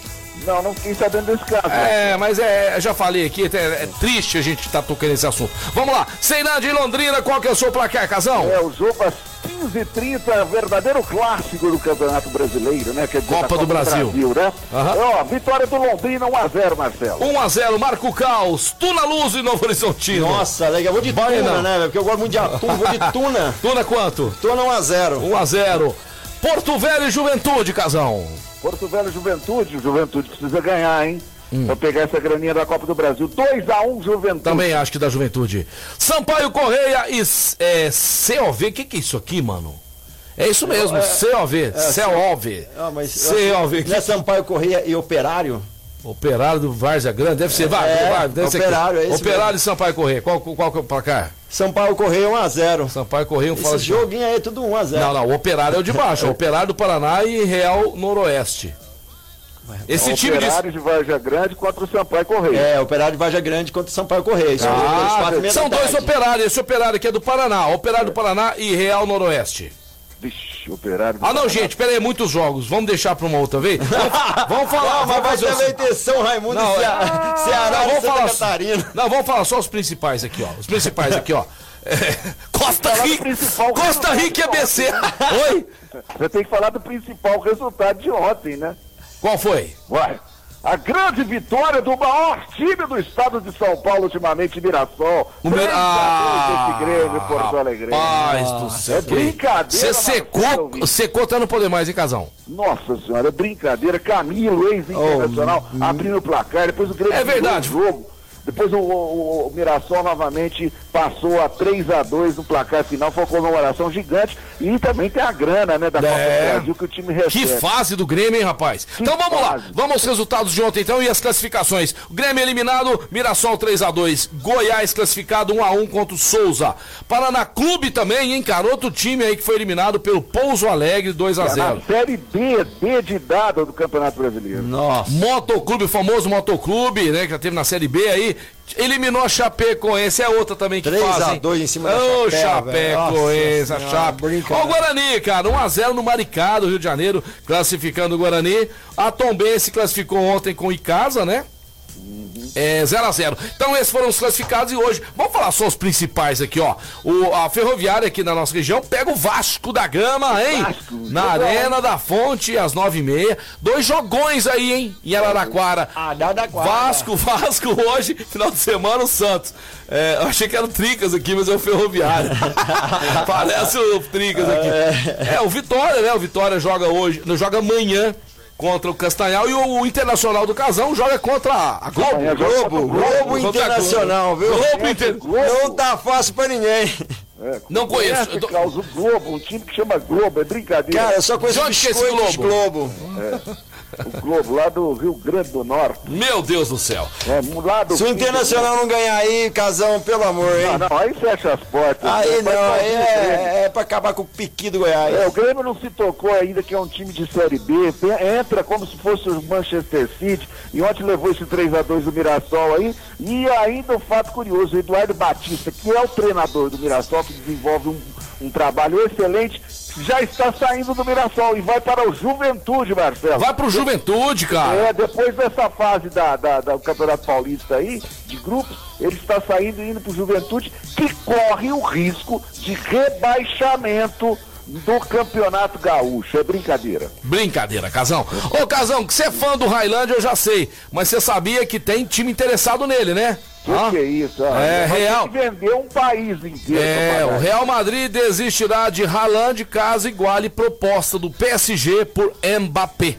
Não, não fiquei sabendo desse caso.
É, mas é, eu já falei aqui, é, é triste a gente estar tocando nesse assunto. Vamos lá, Ceilândia e Londrina, qual que é o seu placar, Casão?
É, o jogo às 15h30, verdadeiro clássico do Campeonato Brasileiro, né? Dizer,
Copa
da
do Brasil.
né?
Aham.
Ó, vitória do Londrina 1x0, Marcelo.
1x0, Marco Caos, Tuna Luz e Novo Horizontino.
Nossa, legal. Eu vou de
Vai,
tuna,
não.
né, velho? Porque eu gosto muito de atum. Vou de tuna. <laughs>
Tuna quanto?
Tuna 1x0.
1x0. Porto Velho e Juventude, Casão.
Porto Velho Juventude, o Juventude precisa ganhar, hein?
Hum.
Pra pegar essa graninha da Copa do Brasil. 2x1 Juventude.
Também acho que da Juventude. Sampaio Correia e é, COV. O que, que é isso aqui, mano? É isso mesmo, COV. COV.
Ah, mas eu acho
COV.
Não é Sampaio Correia e Operário?
Operário do Várzea Grande, deve ser. Vai,
É,
vai, deve ser
Operário,
aqui.
é esse
Operário
mesmo.
e Sampaio Correia. Qual, qual que é o placar?
Sampaio Correia 1x0.
Sampaio Correia, fala
Esse
de
joguinho aí é tudo 1x0.
Não, não, o Operário é o de baixo. <laughs> o Operário do Paraná e Real Noroeste. Esse time de.
Operário de Varja Grande contra o Sampaio Correia.
É, Operário de Varja Grande contra o Sampaio Correia.
Ah,
meia
são dois operários. Esse operário aqui é do Paraná. Operário do Paraná e Real Noroeste.
Vixe, Operário.
Ah, não, gente, pera aí, muitos jogos. Vamos deixar pra uma outra vez? Vamos, <laughs> falar,
Ah, mas vai também ter São Raimundo
Não,
e
é-
Ceará, Ceará
Não, vamos
Santa
falar,
Catarina.
não, vamos falar só os principais aqui, ó. Os principais aqui, ó. É, Costa Rica, Costa Rica e
de
ABC. Oi?
Você tem que falar do principal resultado de ontem, né?
Qual foi?
Vai. A grande vitória do maior time do estado de São Paulo ultimamente, Mirassol.
O meu-
3 a 2 esse Grêmio, Porto Alegre.
Paz do céu.
É brincadeira,
Você secou, secou até não poder mais, hein, Casão?
Nossa senhora, é brincadeira. Camilo, ex-internacional, abrindo o placar. Depois o Grêmio
É verdade.
jogo. Depois o, o- o Mirassol novamente passou a 3 a 2 no placar final. Foi uma comemoração gigante. E também tem a grana, né, da Copa
É.
do Brasil que o time recebe.
Que fase do Grêmio, hein, rapaz? Então vamos lá,
fase.
vamos aos resultados de ontem então e as classificações. O Grêmio eliminado, Mirassol 3 a 2 Goiás classificado 1 a 1 contra o Souza. Paraná Clube também, hein, cara? Outro time aí que foi eliminado pelo Pouso Alegre 2 a
Tá
0
na Série B, B de dado do Campeonato Brasileiro.
Nossa.
Motoclube, o famoso Motoclube, né? Que já teve na Série B aí. Eliminou a Chapecoense, é outra também que
3 a
faz, hein?
2 em cima da
Ô. Chapecoense, a Chape. Ó o Guarani, cara, 1x0 no Maricá, do Rio de Janeiro, classificando o Guarani. A Tombense classificou ontem com o Icasa, né? É 0x0. Então esses foram os classificados e hoje, vamos falar só os principais aqui, ó. O, a Ferroviária aqui na nossa região pega o Vasco da Gama, hein?
Vasco,
na
jogão.
Arena da Fonte, às 9h30. Dois jogões aí, hein? Em Araraquara.
Ah, da quadra.
Vasco, <laughs> Vasco hoje, final de semana, o Santos. É, eu achei que era o Tricas aqui, mas é o Ferroviário. <laughs> Parece o Tricas aqui. É, o Vitória, né? O Vitória joga hoje, não joga amanhã contra o Castanhal e o, Internacional do Casão joga contra a Globo.
Globo,
o
Globo
a
Internacional, viu?
Globo Inter...
Não tá fácil pra ninguém.
É,
Não conheço. Eu tô-
Carlos, o Globo, um time que chama Globo, é brincadeira.
Cara, eu só conheço
é
biscoitos
Globo?
Globo. <laughs>
O Globo, lá do Rio Grande do Norte.
Meu Deus do céu.
É, lá do
Se o Internacional não ganhar aí, casão, pelo amor, hein?
Não, não, aí fecha as portas.
Aí
Vai
não, aí
Grêmio.
é, é pra acabar com o piqui do Goiás.
É, o Grêmio não se tocou ainda que é um time de Série B. Entra como se fosse o Manchester City. E ontem levou esse 3x2 do Mirassol aí. E ainda um fato curioso: o Eduardo Batista, que é o treinador do Mirassol, que desenvolve um, um trabalho excelente, já está saindo do Mirassol e vai para o Juventude, Marcelo.
Vai pro Juventude, cara.
É, depois dessa fase da, da- da- do Campeonato Paulista aí, de grupos, ele está saindo e indo para o Juventude, que corre o risco de rebaixamento do Campeonato Gaúcho. É brincadeira.
Brincadeira, Casão. Ô, Casão, que você é fã do Highlander, eu já sei. Mas você sabia que tem time interessado nele, né?
Que
Ah,
que é isso? ó?
É, real.
vender um país inteiro.
É,
pra
o. Real Madrid desistirá de Haaland caso iguale proposta do PSG por Mbappé.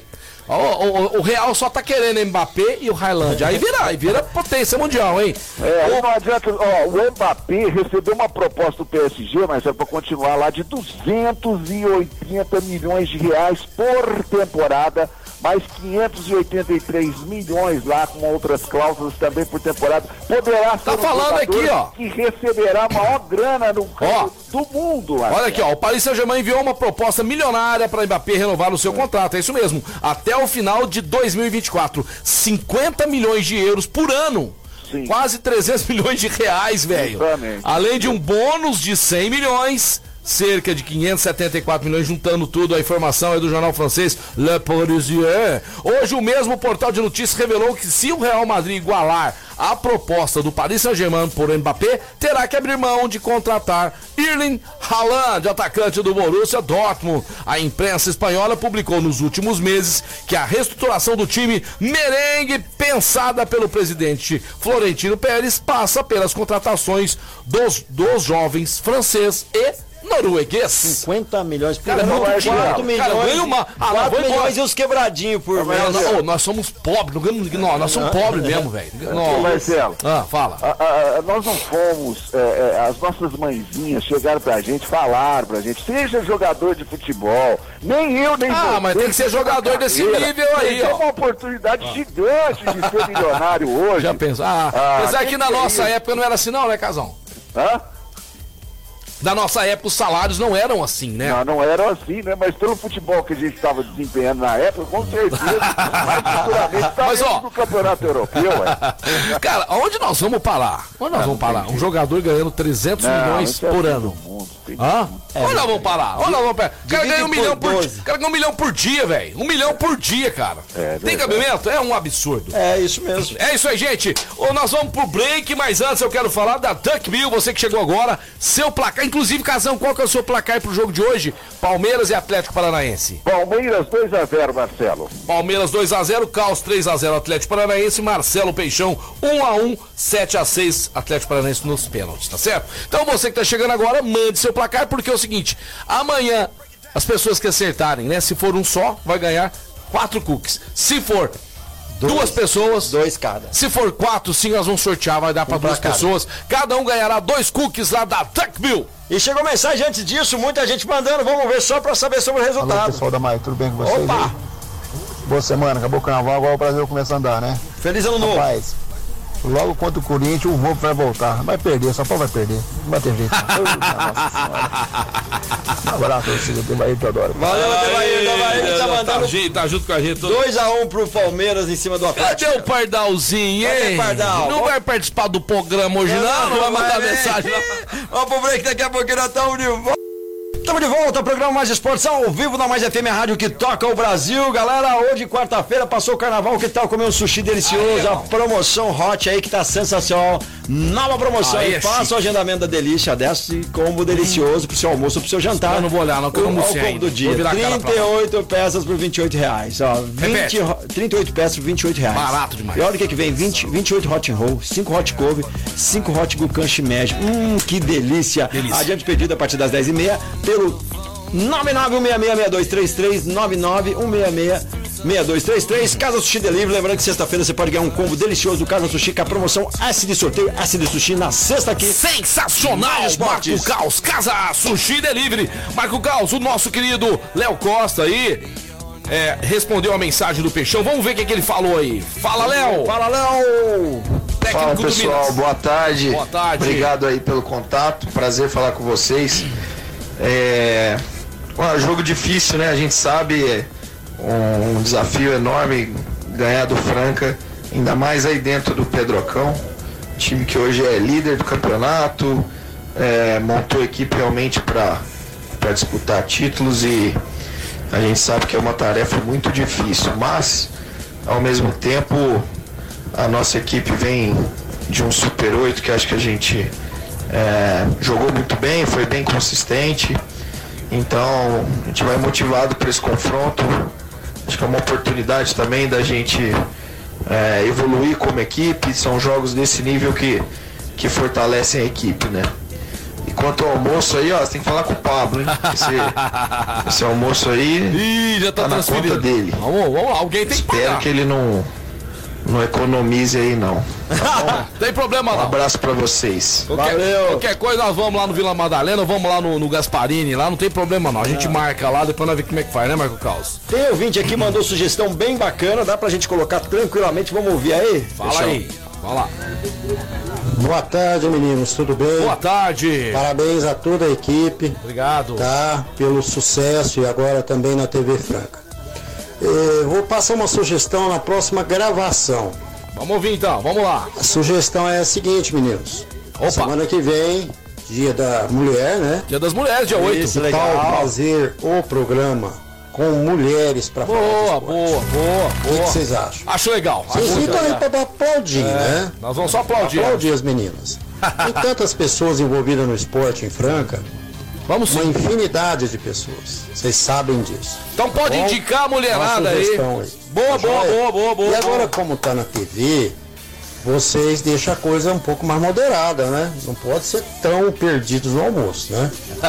O, o- o Real só tá querendo Mbappé e o Haaland. Aí vira, aí vira potência mundial, hein?
É, aí não adianta, ó, o Mbappé recebeu uma proposta do PSG, mas é para continuar lá de 280 milhões de reais por temporada, mais 583 milhões lá com outras cláusulas também por temporada. Poderá ser
Tá
um
falando aqui, ó.
que receberá a maior grana no campo do mundo.
Olha aqui, ó, o Paris Saint-Germain enviou uma proposta milionária para Mbappé renovar o seu contrato, é isso mesmo, até o final de 2024, 50 milhões de euros por ano.
Sim.
Quase 300 milhões de reais, velho. Além de um bônus de 100 milhões, cerca de 574 milhões, juntando tudo. A informação é do jornal francês Le Parisien. Hoje, o mesmo portal de notícias revelou que se o Real Madrid igualar a proposta do Paris Saint-Germain por Mbappé, terá que abrir mão de contratar Erling Haaland, atacante do Borussia Dortmund. A imprensa espanhola publicou nos últimos meses que a reestruturação do time merengue pensada pelo presidente Florentino Pérez passa pelas contratações dos, dos jovens francês e norueguês.
50 milhões por
Cara,
ano.
muito
4
dinheiro.
milhões.
Cara, ganha uma- Ah, não,
4
vou embora.
milhões e uns quebradinhos por mês.
Nós, ô, nós somos pobres, não ganhamos- não, nós somos pobres mesmo, velho.
Marcelo,
Ah, fala.
a- a- a- nós não fomos, é, é, as nossas mãezinhas chegaram pra gente, falaram pra gente, seja jogador de futebol, nem eu, nem
Ah,
você.
mas tem que ser jogador desse nível aí,
Tem
ó.
uma oportunidade gigante de ser milionário <laughs> hoje.
Já pensou? Ah,
Ah,
apesar
que
que na
é
nossa
isso?
época não era assim, não, né, Casão?
Hã?
Na nossa época os salários não eram assim, né?
Não, não era assim, né? Mas pelo futebol que a gente estava desempenhando na época, com certeza, futuramente tá
Mas, ó.
do campeonato europeu, ué. <laughs>
Cara, onde nós vamos parar? Onde nós vamos parar? Um jogador ganhando 300 milhões
isso é
por
fim
ano.
do mundo,
Hã? Onde nós vamos parar? Nós vamos parar? O cara ganha um milhão por
12.
dia. O cara ganha um milhão por dia, velho. Um milhão por dia, cara.
É
Tem
verdade.
cabimento? É um absurdo.
É isso mesmo.
É isso aí, gente. Ô, nós vamos pro break, mas antes eu quero falar da Duck Bill, você que chegou agora. Seu placar, inclusive, Casão, qual que é o seu placar pro jogo de hoje? Palmeiras e Atlético Paranaense.
Palmeiras 2x0, Marcelo.
Palmeiras 2x0, Caos 3x0, Atlético Paranaense, Marcelo Peixão 1x1, 7x6, Atlético Paranaense nos pênaltis, tá certo? Então você que tá chegando agora, mande seu placar, porque é o seguinte, amanhã as pessoas que acertarem, né? Se for um só, vai ganhar quatro cookies. Se for duas pessoas,
Dois cada.
se for quatro, sim, nós vamos sortear, vai dar pra
Um pra
duas
cada.
pessoas. Cada um ganhará dois cookies lá da Duckbill.
E chegou mensagem antes disso, muita gente mandando. Vamos ver só pra saber sobre o
Alô,
resultado.
pessoal da Maio, tudo bem com vocês?
Opa!
aí? Boa semana, acabou o carnaval, agora o Brasil começa a andar, né?
Feliz ano novo.
Rapaz, logo contra o Corinthians, o Roubo vai voltar. Vai perder, São Paulo vai perder. Não vai ter jeito. <laughs> Nossa Senhora. Um abraço, que eu adoro.
Valeu, Adevair. Adevair tá mandando
junto, tá junto com a gente.
2x1 pro Palmeiras em cima do Atlético.
Cadê o Pardalzinho,
Cadê
hein?
o Pardal?
Não vai participar do programa hoje, não? Não vai mandar
vai,
mensagem, não.
Vamos pro break, daqui a pouquinho nós estamos de volta. Estamos de volta, programa Mais Esportes ao vivo na Mais FM a Rádio que toca o Brasil. Galera, hoje, quarta-feira, passou o carnaval. Que tal comer um sushi delicioso? A promoção hot aí que tá sensacional. Nova promoção.
Aí é
Faça
chique.
o agendamento da delícia desse combo delicioso pro seu almoço, pro seu jantar.
Eu não vou olhar, não, que eu não almocei
combo do dia.
Vou virar a cara pra lá.
38 peças por 28 reais. Ó, 20,
Repete.
ro- 38 peças por 28 reais.
Barato demais.
E olha o que, que vem: 20, 28 hot and roll, 5 hot couve, 5 hot gucan shimeji. Hum, que delícia.
Delícia.
Adiante pedido a partir das 10h30 pelo 991666233, 991666233. Casa Sushi Delivery. Lembrando que sexta-feira você pode ganhar um combo delicioso do Casa Sushi com a promoção S de sorteio, S de sushi na sexta aqui.
Sensacional, Marco. Caos, Casa Sushi Delivery. Marco Caos, o nosso querido Léo Costa aí, é, respondeu a mensagem do Peixão. Vamos ver o que, que ele falou aí. Fala, Léo.
Fala, Léo!
Técnico
Fala pessoal, boa tarde.
Boa tarde.
Obrigado aí pelo contato, prazer falar com vocês. É um jogo difícil, né? A gente sabe, é um, um desafio enorme ganhar do Franca, ainda mais aí dentro do Pedrocão, time que hoje é líder do campeonato, é, montou equipe realmente para disputar títulos e a gente sabe que é uma tarefa muito difícil, mas ao mesmo tempo a nossa equipe vem de um Super 8 que acho que a gente é, jogou muito bem, foi bem consistente Então, a gente vai motivado para esse confronto. Acho que é uma oportunidade também da gente é, evoluir como equipe. São jogos desse nível que, que fortalecem a equipe, né? E quanto ao almoço aí, ó, você tem que falar com o Pablo, hein? Esse, <laughs> esse almoço aí
Ih, já tá,
tá na conta dele.
Vamos, vamos alguém tem que
Espero que ele não, não economize aí, não. <laughs>
Tem problema
Um
não.
abraço pra vocês.
Qualquer, qualquer coisa, nós vamos lá no Vila Madalena, vamos lá no, no Gasparini, lá não tem problema não. A gente marca lá, depois nós vemos como é que faz, né, Marco Caos?
Tem ouvinte aqui, mandou sugestão bem bacana, dá pra gente colocar tranquilamente, vamos ouvir aí?
Fala aí. Vai lá.
Boa tarde, meninos, tudo bem?
Boa tarde.
Parabéns a toda a equipe,
Obrigado.
tá? Pelo sucesso e agora também na TV Franca. Eh, vou passar uma sugestão na próxima gravação.
Vamos ouvir então, vamos lá.
A sugestão é a seguinte, meninos.
Opa.
Semana que vem, dia da mulher, né?
Dia das Mulheres, dia 8.
Isso,
Que tal
legal.
fazer o programa com mulheres para falar
Boa,
esporte?
boa, boa,
O que
boa.
vocês acham?
Acho legal.
Vocês ficam aí
legal.
para aplaudir, né?
Nós vamos só aplaudir.
Aplaudir as meninas. Tem tantas pessoas envolvidas no esporte em Franca,
Vamos
uma infinidade de pessoas. Vocês sabem disso.
Então pode
Bom,
indicar a mulherada aí.
aí.
Boa,
Tá
boa,
joia?
boa, boa, boa.
E agora, como tá na TV, vocês deixam a coisa um pouco mais moderada, né? Não pode ser tão perdidos no almoço, né? <laughs>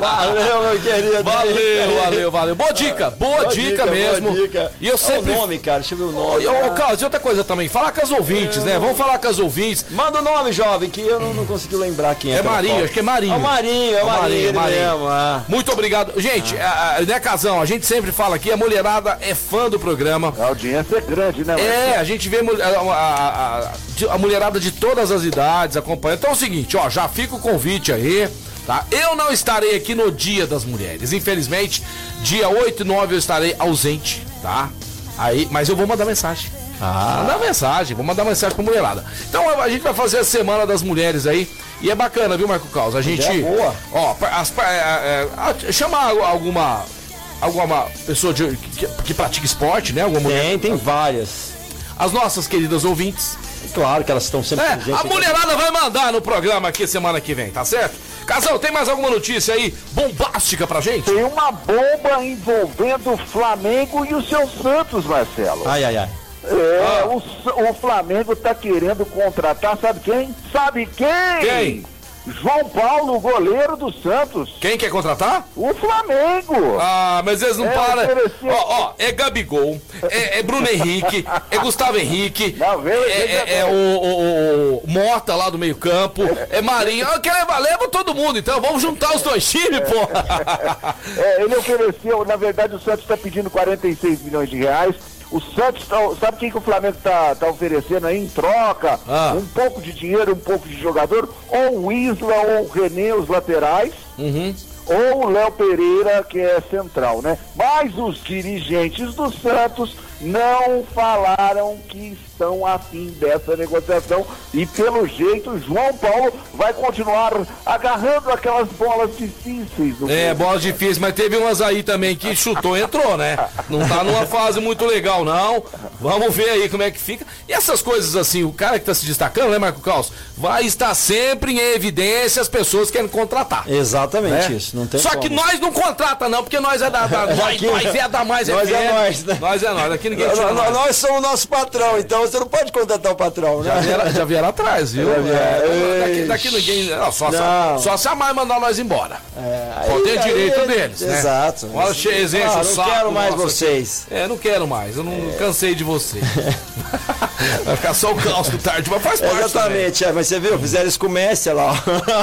Valeu, meu querido.
Valeu, valeu, valeu. Boa dica, boa, dica, mesmo.
Boa dica.
E eu
Qual
sempre.
o nome, cara, deixa eu ver o nome.
Ô, Carlos, e outra coisa também, falar com as ouvintes, né? Vamos falar com as ouvintes.
Manda o nome, jovem, que eu não, não consegui lembrar quem é.
É Marinho, acho que é Marinho.
É o Marinho, é o
É Marinho,
Marinho, mesmo. ah.
Muito obrigado. Gente, a, a, né, Casão, a gente sempre fala aqui, a mulherada é fã do programa.
A audiência é grande, né?
É, a gente vê mul- a, a- a- de- a mulherada de todas as idades acompanhando. Então é o seguinte, ó, já fica o convite aí, tá? Eu não estarei aqui no Dia das Mulheres. Infelizmente, dia 8 e 9 eu estarei ausente, tá? Aí, mas eu vou mandar mensagem. Ah. Mandar mensagem, vou mandar mensagem pra mulherada. Então a gente vai fazer a Semana das Mulheres aí. E é bacana, viu, Marco Caos? A gente.
Ideia boa.
Ó, as, é, é, chamar alguma. Alguma pessoa de- que, que pratica esporte, né? Alguma mulher.
Tem, tem várias.
As nossas queridas ouvintes.
Claro que elas estão sempre
É, a mulherada vai mandar no programa aqui semana que vem, tá certo? Casal, tem mais alguma notícia aí bombástica pra gente?
Tem uma bomba envolvendo o Flamengo e o seu Santos, Marcelo.
Ai, ai, ai.
É, o, S- o Flamengo tá querendo contratar, sabe quem? Sabe quem?
Quem?
João Paulo, goleiro do Santos.
Quem quer contratar?
O Flamengo.
Ah, mas eles não
É,
param. Ó, ó, é Gabigol, é, é Bruno Henrique, é Gustavo Henrique,
Não, vem-
é,
vem-
é- é o, o- o Mota lá do meio campo, é Marinho. Ah, quer levar, leva todo mundo, então vamos juntar os dois times, porra. <laughs>
É, ele ofereceu, na verdade o Santos está pedindo 46 milhões de reais. O Santos, tá, sabe quem que o Flamengo tá, tá oferecendo aí em troca?
Ah.
Um pouco de dinheiro, um pouco de jogador. Ou o Isla ou o René, os laterais.
Uhum.
Ou o Léo Pereira, que é central, né? Mas os dirigentes do Santos não falaram que estão afim dessa negociação e pelo jeito João Paulo vai continuar agarrando aquelas bolas difíceis.
É, bola difícil, mas teve umas aí também que chutou e entrou, né? Não tá numa fase muito legal, não. Vamos ver aí como é que fica. E essas coisas assim, o cara que tá se destacando, né, Marco Caos? Vai estar sempre em evidência as pessoas querem contratar.
Exatamente
né?
isso, não tem
Só
como.
que nós não contrata não, porque nós é da, da nós, <laughs>
Aqui-
nós é da mais
Nós é
FM.
nós, né?
Nós é nós, aqui ninguém
nós- nós.
nós
somos o nosso patrão, então você não pode contratar o patrão, né?
Já vieram, já vieram atrás, viu? É, daqui, daqui ninguém. Não, só,
Não.
Só, só se a mãe mandar nós embora.
aí-
Só tem
aí-
direito deles, né?
Exato.
Olha, eles enchem
Ah,
o
não
saco
quero mais
nosso aqui.
vocês.
É, não quero mais, eu não cansei de você. <laughs> Vai ficar só o caos do tarde, mas faz parte.
Exatamente, é, mas você viu, fizeram isso com o Messi lá.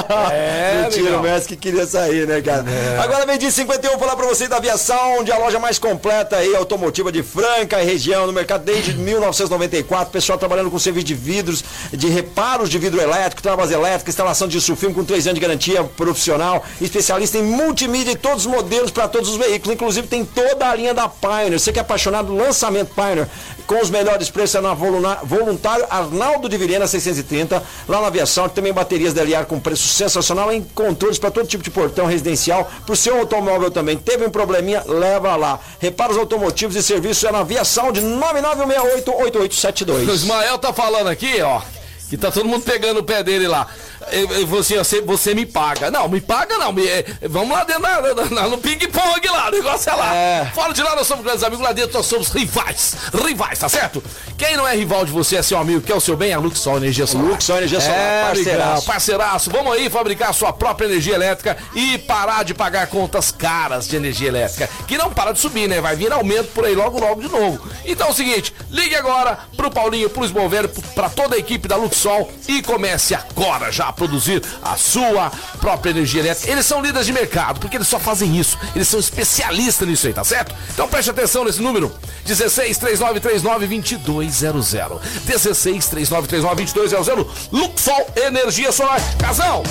ó.
É,
Mentira, <laughs> o Messi que queria sair, né, cara? Agora vem de 51 falar pra vocês da aviação, onde a loja mais completa aí, automotiva de Franca e região, no mercado desde 1994. Pessoal trabalhando com serviço de vidros, de reparos de vidro elétrico, travas elétricas, instalação de sulfilme com 3 anos de garantia profissional, especialista em multimídia e todos os modelos para todos os veículos. Inclusive tem toda a linha da Pioneer. Você que é apaixonado do lançamento Pioneer, com os melhores preços é na Voluntário Arnaldo de Vilhena 630, lá na aviação, que também baterias DLR com preço sensacional, em controles para todo tipo de portão residencial, para o seu automóvel também. Teve um probleminha, leva lá. Reparos automotivos e serviços é na aviação de 9968
O
8872.
Ismael tá falando aqui, ó. Que tá todo mundo pegando o pé dele lá. Ele falou assim, você, você me paga. Não, me paga não. me- é, vamos lá dentro da- da- no ping-pong lá, o negócio é lá.
É.
Fora de lá, nós somos grandes amigos, lá dentro nós somos rivais. Rivais, tá certo? Quem não é rival de você é seu amigo, quer o seu bem, é a Luxol Energia Solar.
Luxol Energia Solar,
é,
parceiraço.
parceiraço. Vamos aí fabricar a sua própria energia elétrica e parar de pagar contas caras de energia elétrica. Que não para de subir, né? Vai vir aumento por aí logo, logo de novo. Então é o seguinte, ligue agora pro Paulinho, pro Esmover, pra toda a equipe da Luxol e comece agora já a produzir a sua própria energia elétrica. Eles são líderes de mercado, porque eles só fazem isso. Eles são especialistas nisso aí, tá certo? Então preste atenção nesse número: 16 3939 2200. 16 3939 2200. Luxol Energia Solar. Casão!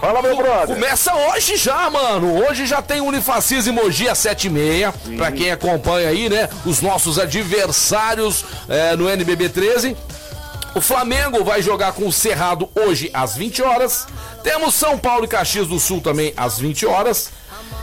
Fala, meu brother.
Começa hoje já, mano. Hoje já tem Unifacis e Mogi às 7h30. Pra quem acompanha aí, né? Os nossos adversários é, no NBB 13. O Flamengo vai jogar com o Cerrado hoje às 20 horas. Temos São Paulo e Caxias do Sul também às 20 horas.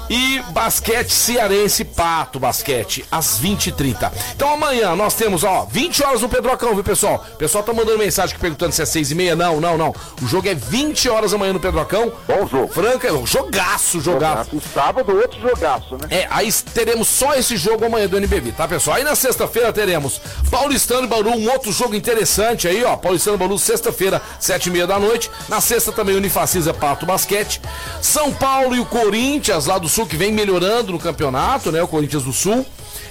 E basquete cearense Pato Basquete às 20h30. Então amanhã nós temos, ó, 20 horas no Pedrocão, viu, pessoal? O pessoal tá mandando mensagem aqui perguntando se é 6 e meia. Não, não, não. O jogo é 20 horas amanhã no Pedrocão.
Bom jogo.
Franca, jogaço, jogaço.
E sábado, outro jogaço, né?
É, aí teremos só esse jogo amanhã do NBB, tá, pessoal? Aí na sexta-feira teremos Paulistano e Bauru, um outro jogo interessante aí, ó. Paulistano e Bauru, sexta-feira, sete e meia da noite. Na sexta também Unifacisa Pato Basquete. São Paulo e o Corinthians, lá do Sul, que vem melhorando no campeonato, né? O Corinthians do Sul.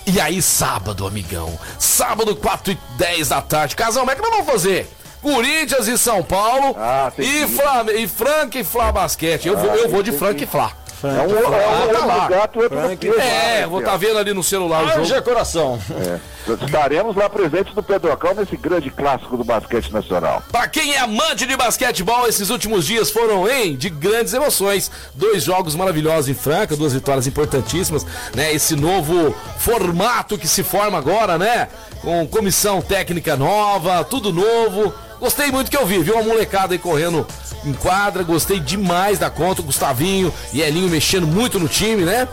E aí, sábado, amigão. Sábado, 4 e 10 da tarde. Casal, como é que nós vamos fazer? Corinthians e São Paulo.
Ah,
e,
que ir.
Fla, e Franca e Flá Basquete. Eu vou, eu vou de Franca e Flá.
É um, é um
Ah, tá lá.
gato, outro no queijo.
É, vou estar
Marcelo?
vendo ali no celular o
Haja
jogo.
coração.
É. Estaremos lá presentes no Pedrocão nesse grande clássico do basquete nacional.
Pra quem é amante de basquetebol, esses últimos dias foram, hein, de grandes emoções. Dois jogos maravilhosos em Franca, duas vitórias importantíssimas, né? Esse novo formato que se forma agora, né? Com comissão técnica nova, tudo novo. Gostei muito que eu vi, viu? Uma molecada aí correndo em quadra, gostei demais da conta. O Gustavinho e Elinho mexendo muito no time, né?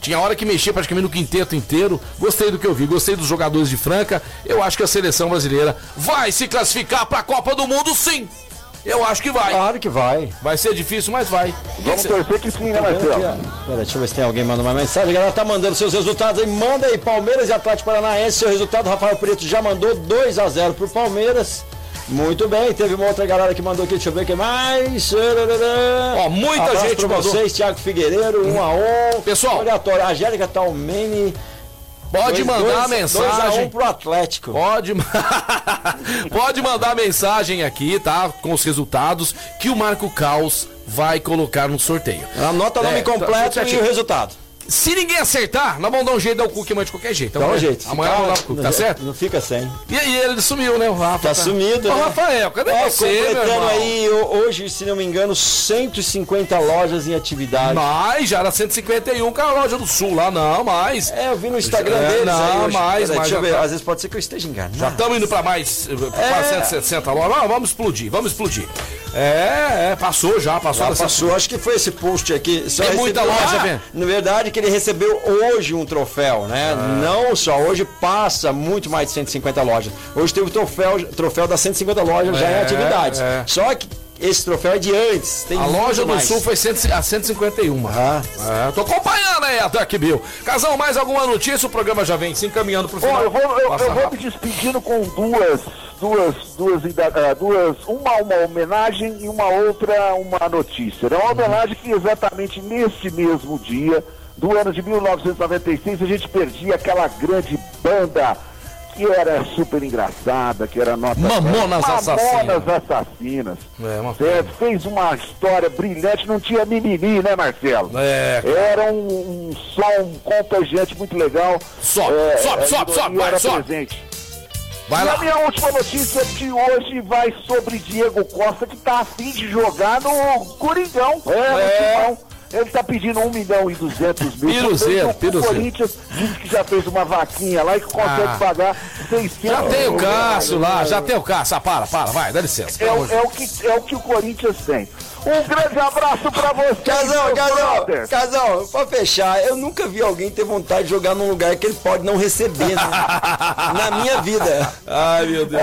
Tinha hora que mexia praticamente no quinteto inteiro. Gostei do que eu vi, gostei dos jogadores de Franca. Eu acho que a seleção brasileira vai se classificar para a Copa do Mundo, sim. Eu acho que vai.
Claro que vai.
Vai ser difícil, mas vai.
Vamos torcer que sim, né, Marcelo?
Pera, deixa eu ver se tem alguém mandando uma mensagem. A galera tá mandando seus resultados aí. Manda aí, Palmeiras e Atlético Paranaense. Seu resultado, Rafael Preto já mandou 2 a 0 pro Palmeiras. Muito bem, teve uma outra galera que mandou aqui, deixa eu ver quem mais.
Ó, muita
Abraço
gente
pra
mandou.
vocês, Thiago Figueiredo, 1 a 1
Pessoal.
Aleatório, a Angélica Talmeni. <laughs>
Pode mandar a mensagem.
2 a 1 pro Atlético.
Pode, pode mandar mensagem aqui, tá? Com os resultados que o Marco Caos vai colocar no sorteio.
Anota o nome
É,
completo
tá
e o resultado.
Se ninguém acertar, nós vamos dar um jeito de dar o cookie amanhã de qualquer jeito.
Dá um jeito.
Amanhã vamos dar o tá certo?
Não fica sem.
E aí ele sumiu, né? O Rafa.
Tá sumido,
Ô,
né?
Rafael, cadê
É,
você, meu
completando aí, ho- hoje, se não me engano, 150 lojas em atividade.
Mais, já era 151 com a loja do Sul lá, não, mais.
É, eu vi no Instagram
É,
deles
não,
aí hoje.
mais,
Peraí,
mais,
Deixa eu ver,
tá.
às vezes pode ser que eu esteja enganado.
Já estamos indo pra mais, eh, pra
É.
quase 160 lojas. Vamos explodir, vamos explodir. É, é, passou já, passou.
Já passou, acho que foi esse post aqui. Só
Tem muita loja,
Ah,
Vê.
Na verdade, que ele recebeu hoje um troféu, né? Não só, hoje passa muito mais de 150 lojas. Hoje teve o troféu, troféu das 150 lojas já em
É,
atividades.
é.
Só que esse troféu é de antes. Tem
A loja do
mais.
Sul foi 100 a 151.
Ah.
É, tô acompanhando aí a Dark Bill. Casão, mais alguma notícia? O programa já vem se encaminhando pro final.
eu vou, eu, eu vou me despedindo com duas, duas, duas, ah, duas, uma, uma homenagem e uma outra, uma notícia. É uma homenagem que exatamente nesse mesmo dia, do ano de 1996, a gente perdia aquela grande banda que era super engraçada, que era nota
Mamonas
Mamonas Assassinas.
É, uma
É, fez uma história brilhante, não tinha mimimi, né, Marcelo?
É,
Era um, um som contagiante muito legal.
Sobe,
É,
sobe,
a
sobe, sobe, vai, sobe.
presente.
vai
e a
lá.
minha última notícia de hoje vai sobre Diego Costa, que tá afim de jogar no Coringão. É,
É.
no Timão. Ele tá pedindo 1 milhão e 200 mil.
Piruzeiro,
O
piruzeiro.
Corinthians diz que já fez uma vaquinha lá e que consegue
Ah.
pagar 600
Já tem o Cássio lá, já tem o Cássio. Ah, para, para, vai, dá licença.
É, o- é o que, é o que o Corinthians tem. Um grande abraço pra você.
Casal, casal, casal, pra fechar, eu nunca vi alguém ter vontade de jogar num lugar que ele pode não receber, né? <laughs> Na minha vida.
Ai, meu Deus.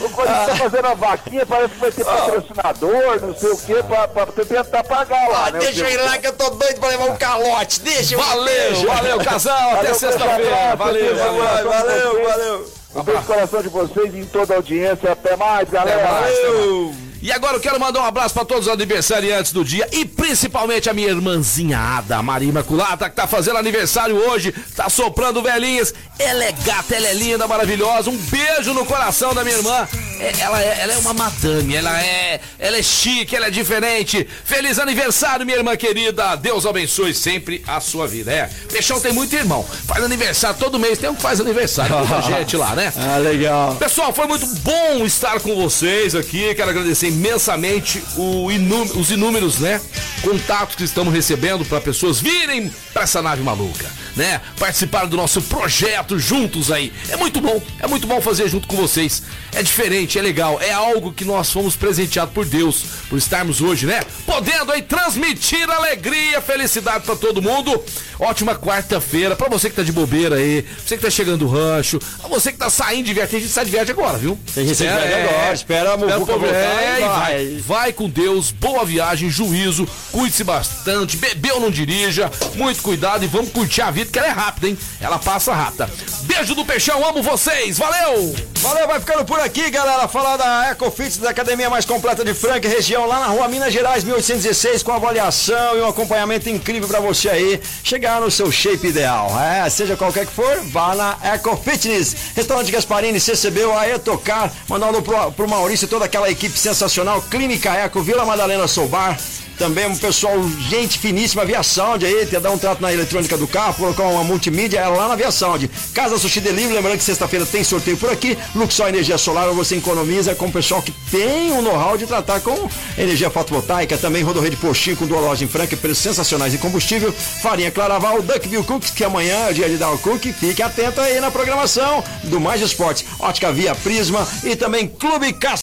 O Corinthians tá fazendo a vaquinha, parece que vai ter patrocinador, não sei o quê, pra, pra tentar pagar lá,
Ah,
né?
deixa eu ir lá que eu tô doido pra levar um calote. Deixa eu ir.
Valeu, valeu, casal. Até sexta-feira. Valeu,
até
valeu.
Valeu, valeu.
Um beijo no coração de vocês e em toda a audiência. Até mais, galera.
Valeu.
E agora eu quero mandar um abraço pra todos os aniversariantes do dia e principalmente a minha irmãzinha Ada, Maria Imaculada, que tá fazendo aniversário hoje, tá soprando velhinhas. Ela é gata, ela é linda, maravilhosa. Um beijo no coração da minha irmã. É- ela, é, ela é uma madame, ela é, ela é chique, ela é diferente. Feliz aniversário, minha irmã querida. Deus abençoe sempre a sua vida. É, Peixão tem muito irmão. Faz aniversário todo mês, tem um que faz aniversário com a <laughs> gente lá, né?
Ah, legal.
Pessoal, foi muito bom estar com vocês aqui. Quero agradecer imensamente os inúmeros, né, contatos que estamos recebendo para pessoas virem para essa nave maluca, né? Participar do nosso projeto juntos aí. É muito bom, é muito bom fazer junto com vocês. É diferente, é legal, é algo que nós fomos presenteados por Deus, por estarmos hoje, né? Podendo aí transmitir alegria, felicidade para todo mundo. Ótima quarta-feira para você que tá de bobeira aí, você que tá chegando do rancho, a você que tá saindo de viagem, tem gente que sai de viagem agora, viu?
Tem gente que sai de viagem agora, espera a
espera
voltar
é,
vai.
vai. Vai com Deus, boa viagem, juízo, cuide-se bastante, bebeu não dirija, muito cuidado e vamos curtir a vida que ela é rápida, hein? Ela passa rápida. Beijo do Peixão, amo vocês, valeu!
Valeu, vai ficando por aqui, galera. Falar da EcoFits, da academia mais completa de Franca região, lá na rua Minas Gerais, 1816, com avaliação e um acompanhamento incrível pra você aí chegar no seu shape ideal. É, seja qualquer que for, vá na EcoFitness. Restaurante Gasparini, CCB, a Tocar. Mandar um alô pro, pro Maurício e toda aquela equipe sensacional. Clínica Eco, Vila Madalena Soubar. Também um pessoal, gente finíssima, Via Sound aí, te dar um trato na eletrônica do carro, colocar uma multimídia é lá na Via Sound. Casa Sushi Delivery, lembrando que sexta-feira tem sorteio por aqui. Luxor Energia Solar, você economiza com o pessoal que tem um know-how de tratar com energia fotovoltaica. Também Rodorreio de Postinho com duas lojas em Franca, preços sensacionais de combustível. Farinha Claraval, Duckville Cookies, que amanhã é o dia de dar o cookie. Fique atento aí na programação do Mais Esportes. Ótica Via Prisma e também Clube Cas